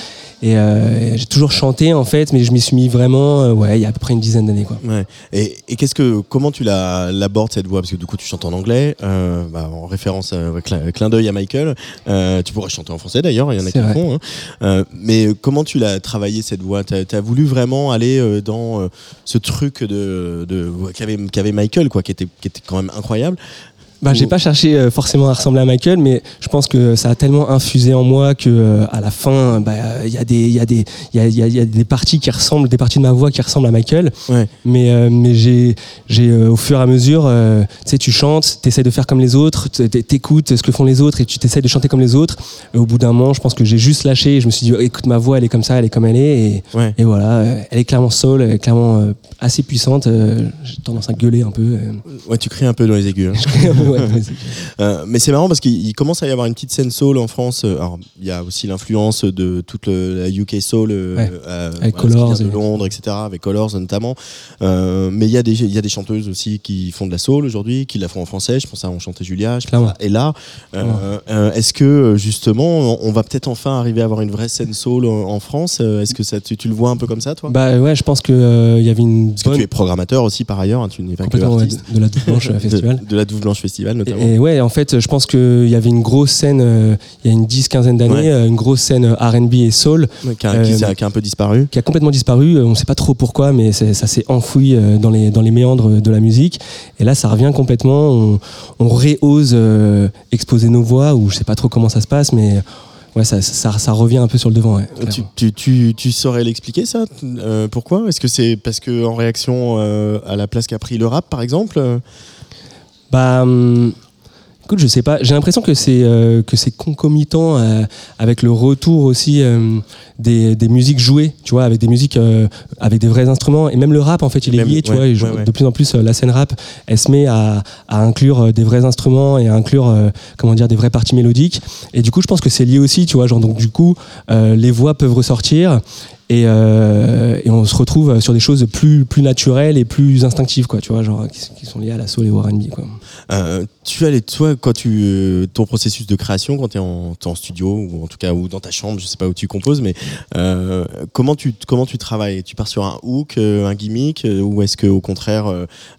Et, euh, j'ai toujours chanté en fait, mais je m'y suis mis vraiment, euh, ouais, il y a à peu près une dizaine d'années quoi. Ouais. Et, et qu'est-ce que, comment tu la- l'abordes cette voix? Parce que du coup, tu chantes en anglais, euh, bah, en référence, euh, ouais, clin, d'œil à Michael. Euh, tu pourrais chanter en français d'ailleurs, il y en a qui le font. hein. Euh, mais comment tu l'as travaillé cette voix? T'as as voulu vraiment aller euh, dans euh, ce truc de, de qu'avait qu'avait Michael, quoi, qui était, qui était quand même incroyable. Bah, j'ai pas cherché euh, forcément à ressembler à Michael, mais je pense que ça a tellement infusé en moi que euh, à la fin, bah, il y a des, il y a des, il y a, y a- y a des parties qui ressemblent, des parties de ma voix qui ressemblent à Michael. Mais, euh, mais j'ai, j'ai euh, au fur et à mesure, euh, tu sais, tu chantes, t'essayes de faire comme les autres, t'écoutes ce que font les autres et tu t'essayes de chanter comme les autres. Et au bout d'un moment, je pense que j'ai juste lâché. Et je me suis dit, écoute, ma voix, elle est comme ça, elle est comme elle est, et, et voilà, elle est clairement soul, elle est clairement euh, assez puissante. euh, j'ai tendance à gueuler un peu. Ouais, tu cries un peu dans les aigus. hein. Ouais. Euh, mais c'est marrant parce qu'il il commence à y avoir une petite scène soul en France. Euh, Alors, il y a aussi l'influence de toute le- la UK soul, euh, Ouais. euh, Avec voilà, ce qui Colors de Londres, etc. Avec Colors notamment. Euh, mais il y a des il y a des chanteuses aussi qui font de la soul aujourd'hui, qui la font en français. Je pense à On chantait Julia. Je pense à Ella. Est-ce que justement, on va peut-être enfin arriver à avoir une vraie scène soul en, France Est-ce que ça, tu, tu le vois un peu comme ça, toi? Bah ouais, je pense qu'il il y avait une Parce que tu es programmateur aussi par ailleurs. hein, tu n'es pas que ouais, artiste. de la Douve Blanche Festival. De, la Douve Blanche Festival notamment. Et ouais, en fait, je pense qu'il y avait une grosse scène, euh, il y a une dix, quinzaine d'années, Ouais. euh, une grosse scène euh, R&B et soul. Ouais, qui a- qui s'est- qui a un peu disparu. Qui a complètement disparu. On ne sait pas trop pourquoi, mais ça s'est enfoui dans les, dans les méandres de la musique. Et là, ça revient complètement. On, on réose euh, exposer nos voix, ou je sais pas trop comment ça se passe, mais ouais, ça, ça, ça revient un peu sur le devant. ouais, Tu, clairement. tu, tu, tu saurais l'expliquer ça Euh, Pourquoi? Est-ce que c'est parce que en réaction euh, à la place qu'a pris le rap, par exemple Bah, hum, écoute, je sais pas. J'ai l'impression que c'est euh, que c'est concomitant euh, avec le retour aussi euh, des, des musiques jouées, tu vois, avec des musiques euh, avec des vrais instruments et même le rap en fait, il est lié, tu ouais, vois. et je- ouais, ouais. De plus en plus, la scène rap, elle se met à, à inclure des vrais instruments et à inclure comment dire des vraies parties mélodiques. Et du coup, je pense que c'est lié aussi, tu vois, genre donc du coup, les voix peuvent ressortir. Et, euh, et on se retrouve sur des choses plus, plus naturelles et plus instinctives, quoi, tu vois, genre qui, qui sont liées à la soul et au R&B. Euh, tu as les, toi, quand tu, euh, ton processus de création, quand tu es, en studio ou en tout cas ou dans ta chambre, je sais pas où tu composes, mais euh, comment tu comment tu travailles? Tu pars sur un hook, un gimmick, ou est-ce que au contraire,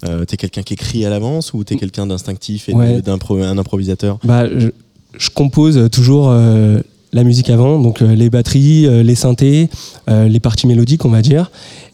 euh, t'es quelqu'un qui écrit à l'avance ou t'es quelqu'un d'instinctif et Ouais. d'impro- un improvisateur? Bah, je, je compose toujours la musique avant, donc euh, les batteries, euh, les synthés, euh, les parties mélodiques, on va dire.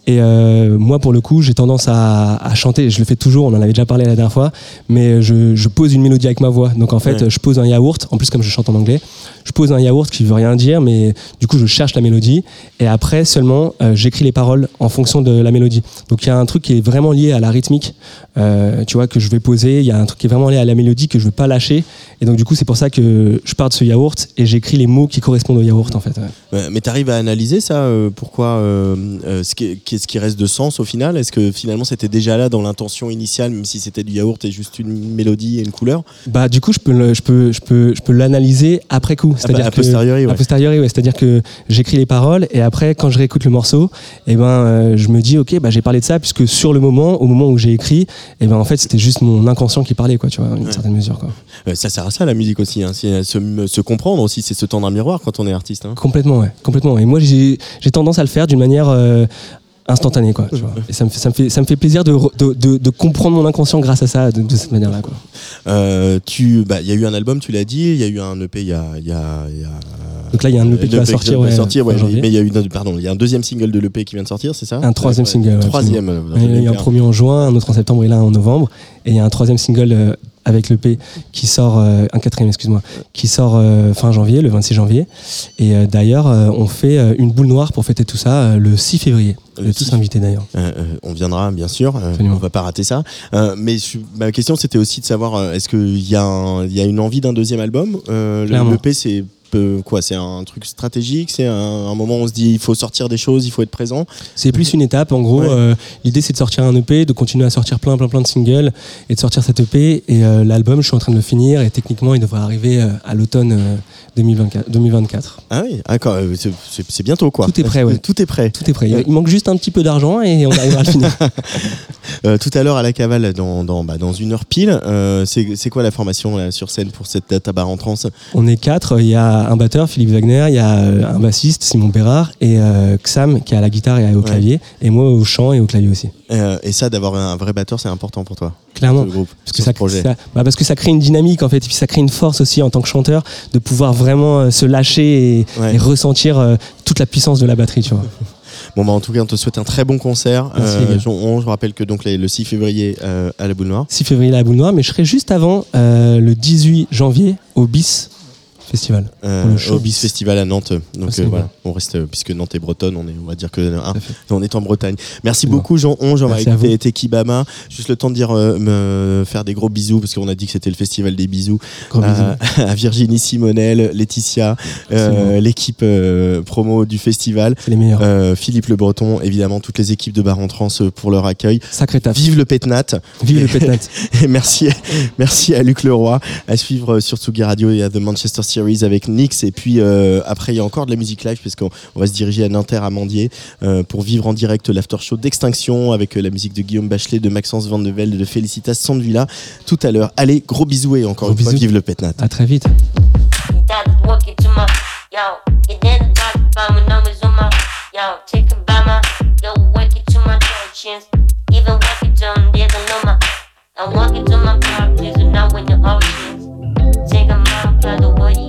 Et euh, moi, pour le coup, j'ai tendance à, à chanter. Je le fais toujours. On en avait déjà parlé la dernière fois, mais je, je pose une mélodie avec ma voix. Donc en fait, Ouais. je pose un yaourt. En plus, comme je chante en anglais, je pose un yaourt qui veut rien dire, mais du coup, je cherche la mélodie. Et après seulement, euh, j'écris les paroles en fonction de la mélodie. Donc il y a un truc qui est vraiment lié à la rythmique, euh, tu vois, que je vais poser. Il y a un truc qui est vraiment lié à la mélodie que je veux pas lâcher. Et donc du coup, c'est pour ça que je pars de ce yaourt et j'écris les mots qui correspondent au yaourt, en fait. ouais. Mais tu arrives à analyser ça Pourquoi ce qui- Qu'est-ce qui reste de sens au final? Est-ce que finalement c'était déjà là dans l'intention initiale, même si c'était du yaourt et juste une mélodie et une couleur? Bah du coup je peux le- je peux je peux je peux l'analyser après coup Ah bah, a que posteriori, ouais. a posteriori, ouais. c'est-à-dire que j'écris les paroles et après quand je réécoute le morceau et ben euh, je me dis OK bah j'ai parlé de ça puisque sur le moment au moment où j'ai écrit et ben en fait c'était juste mon inconscient qui parlait quoi tu vois à une Ouais. certaine mesure quoi. Euh, Ça sert à ça la musique aussi, hein. c'est se, se comprendre aussi, c'est se tendre un miroir quand on est artiste. hein. Complètement ouais, complètement et moi j'ai j'ai tendance à le faire d'une manière euh, instantanée quoi tu vois. et ça me fait ça me fait ça me fait plaisir de, de, de, de comprendre mon inconscient grâce à ça de, cette manière là quoi. Euh, tu, bah, il y a eu un album, tu l'as dit, il y a eu un EP, il y a, y a- y a- Donc là il y a un EP qui va sortir ouais, sortir, ouais, mais, il y a eu, pardon, il y a un deuxième single de l'EP qui vient de sortir, c'est ça Un troisième Ouais, single. Troisième. euh, Il y a un premier en juin, un autre en septembre et là en novembre. Et il y a un troisième single euh, avec le P qui sort, euh, un quatrième, excuse-moi, qui sort euh, fin janvier, le 26 janvier. Et euh, d'ailleurs, on fait une boule noire pour fêter tout ça le 6 février. Le tous 6. invités d'ailleurs. On viendra bien sûr, on va pas rater ça. Mais ma question c'était aussi de savoir est-ce qu'il y, y a une envie d'un deuxième album. L'EP c'est quoi C'est un truc stratégique C'est un, un moment où on se dit il faut sortir des choses, il faut être présent C'est plus une étape. En gros, Ouais. euh, l'idée c'est de sortir un EP, de continuer à sortir plein, plein, plein de singles et de sortir cet EP. Et euh, l'album, je suis en train de le finir et techniquement, il devrait arriver euh, à l'automne 2024. 2024. Ah oui, d'accord, euh, c'est- bientôt quoi. Tout est prêt, ouais. Tout est prêt. Tout est prêt. Il manque juste un petit peu d'argent et on arrivera à finir. Euh, tout à l'heure à la cavale, dans, dans, bah, dans une heure pile, euh, c'est quoi la formation là, sur scène pour cette date à Bar en Trans On est quatre. Il y a un batteur, Philippe Wagner, il y a un bassiste, Simon Perrard, et euh, Xam qui est à la guitare et au clavier, et moi au chant et au clavier aussi. Et ça, d'avoir un vrai batteur, c'est important pour toi? Clairement. sur le groupe, Parce que, ça- bah, parce que ça crée une dynamique en fait, et puis ça crée une force aussi en tant que chanteur de pouvoir vraiment euh, se lâcher et, Ouais. et ressentir euh, toute la puissance de la batterie, tu vois. Bon, bah, en tout cas, on te souhaite un très bon concert. Merci, gars. je, on- je rappelle que donc les- le 6 février euh, à la Boule Noire. 6 février à la Boule Noire, mais je serai juste avant euh, le 18 janvier au BIS Festival. Euh, le Festival à Nantes. Donc Ah, euh, voilà, on reste euh, puisque Nantes est bretonne, on est, on va dire que hein, on est en Bretagne. Merci beaucoup Jean Onge, on écouter vous. Tekibama. Juste le temps de dire euh, me faire des gros bisous parce qu'on a dit que c'était le festival des bisous Gros à, à Virginie Simonel, Laetitia, l'équipe promo du festival, les meilleurs. Philippe Le Breton, évidemment toutes les équipes de Bar en Trans pour leur accueil. Sacré taf. Vive le Pétnat. Vive le Pétnat. Et merci, merci à Luc Leroy. À suivre sur Tsugi Radio et à The Manchester Series avec Nix. Et puis euh, après, il y a encore de la musique live puisqu'on on va se diriger à Nanterre à Mandier euh, pour vivre en direct l'after show d'Extinction avec euh, la musique de Guillaume Bachelet, de Maxence Van de Velde, de Felicitas Sandvilla tout à l'heure. Allez, gros bisous et encore Gros une fois, vive le Pétnat. À très vite. My take a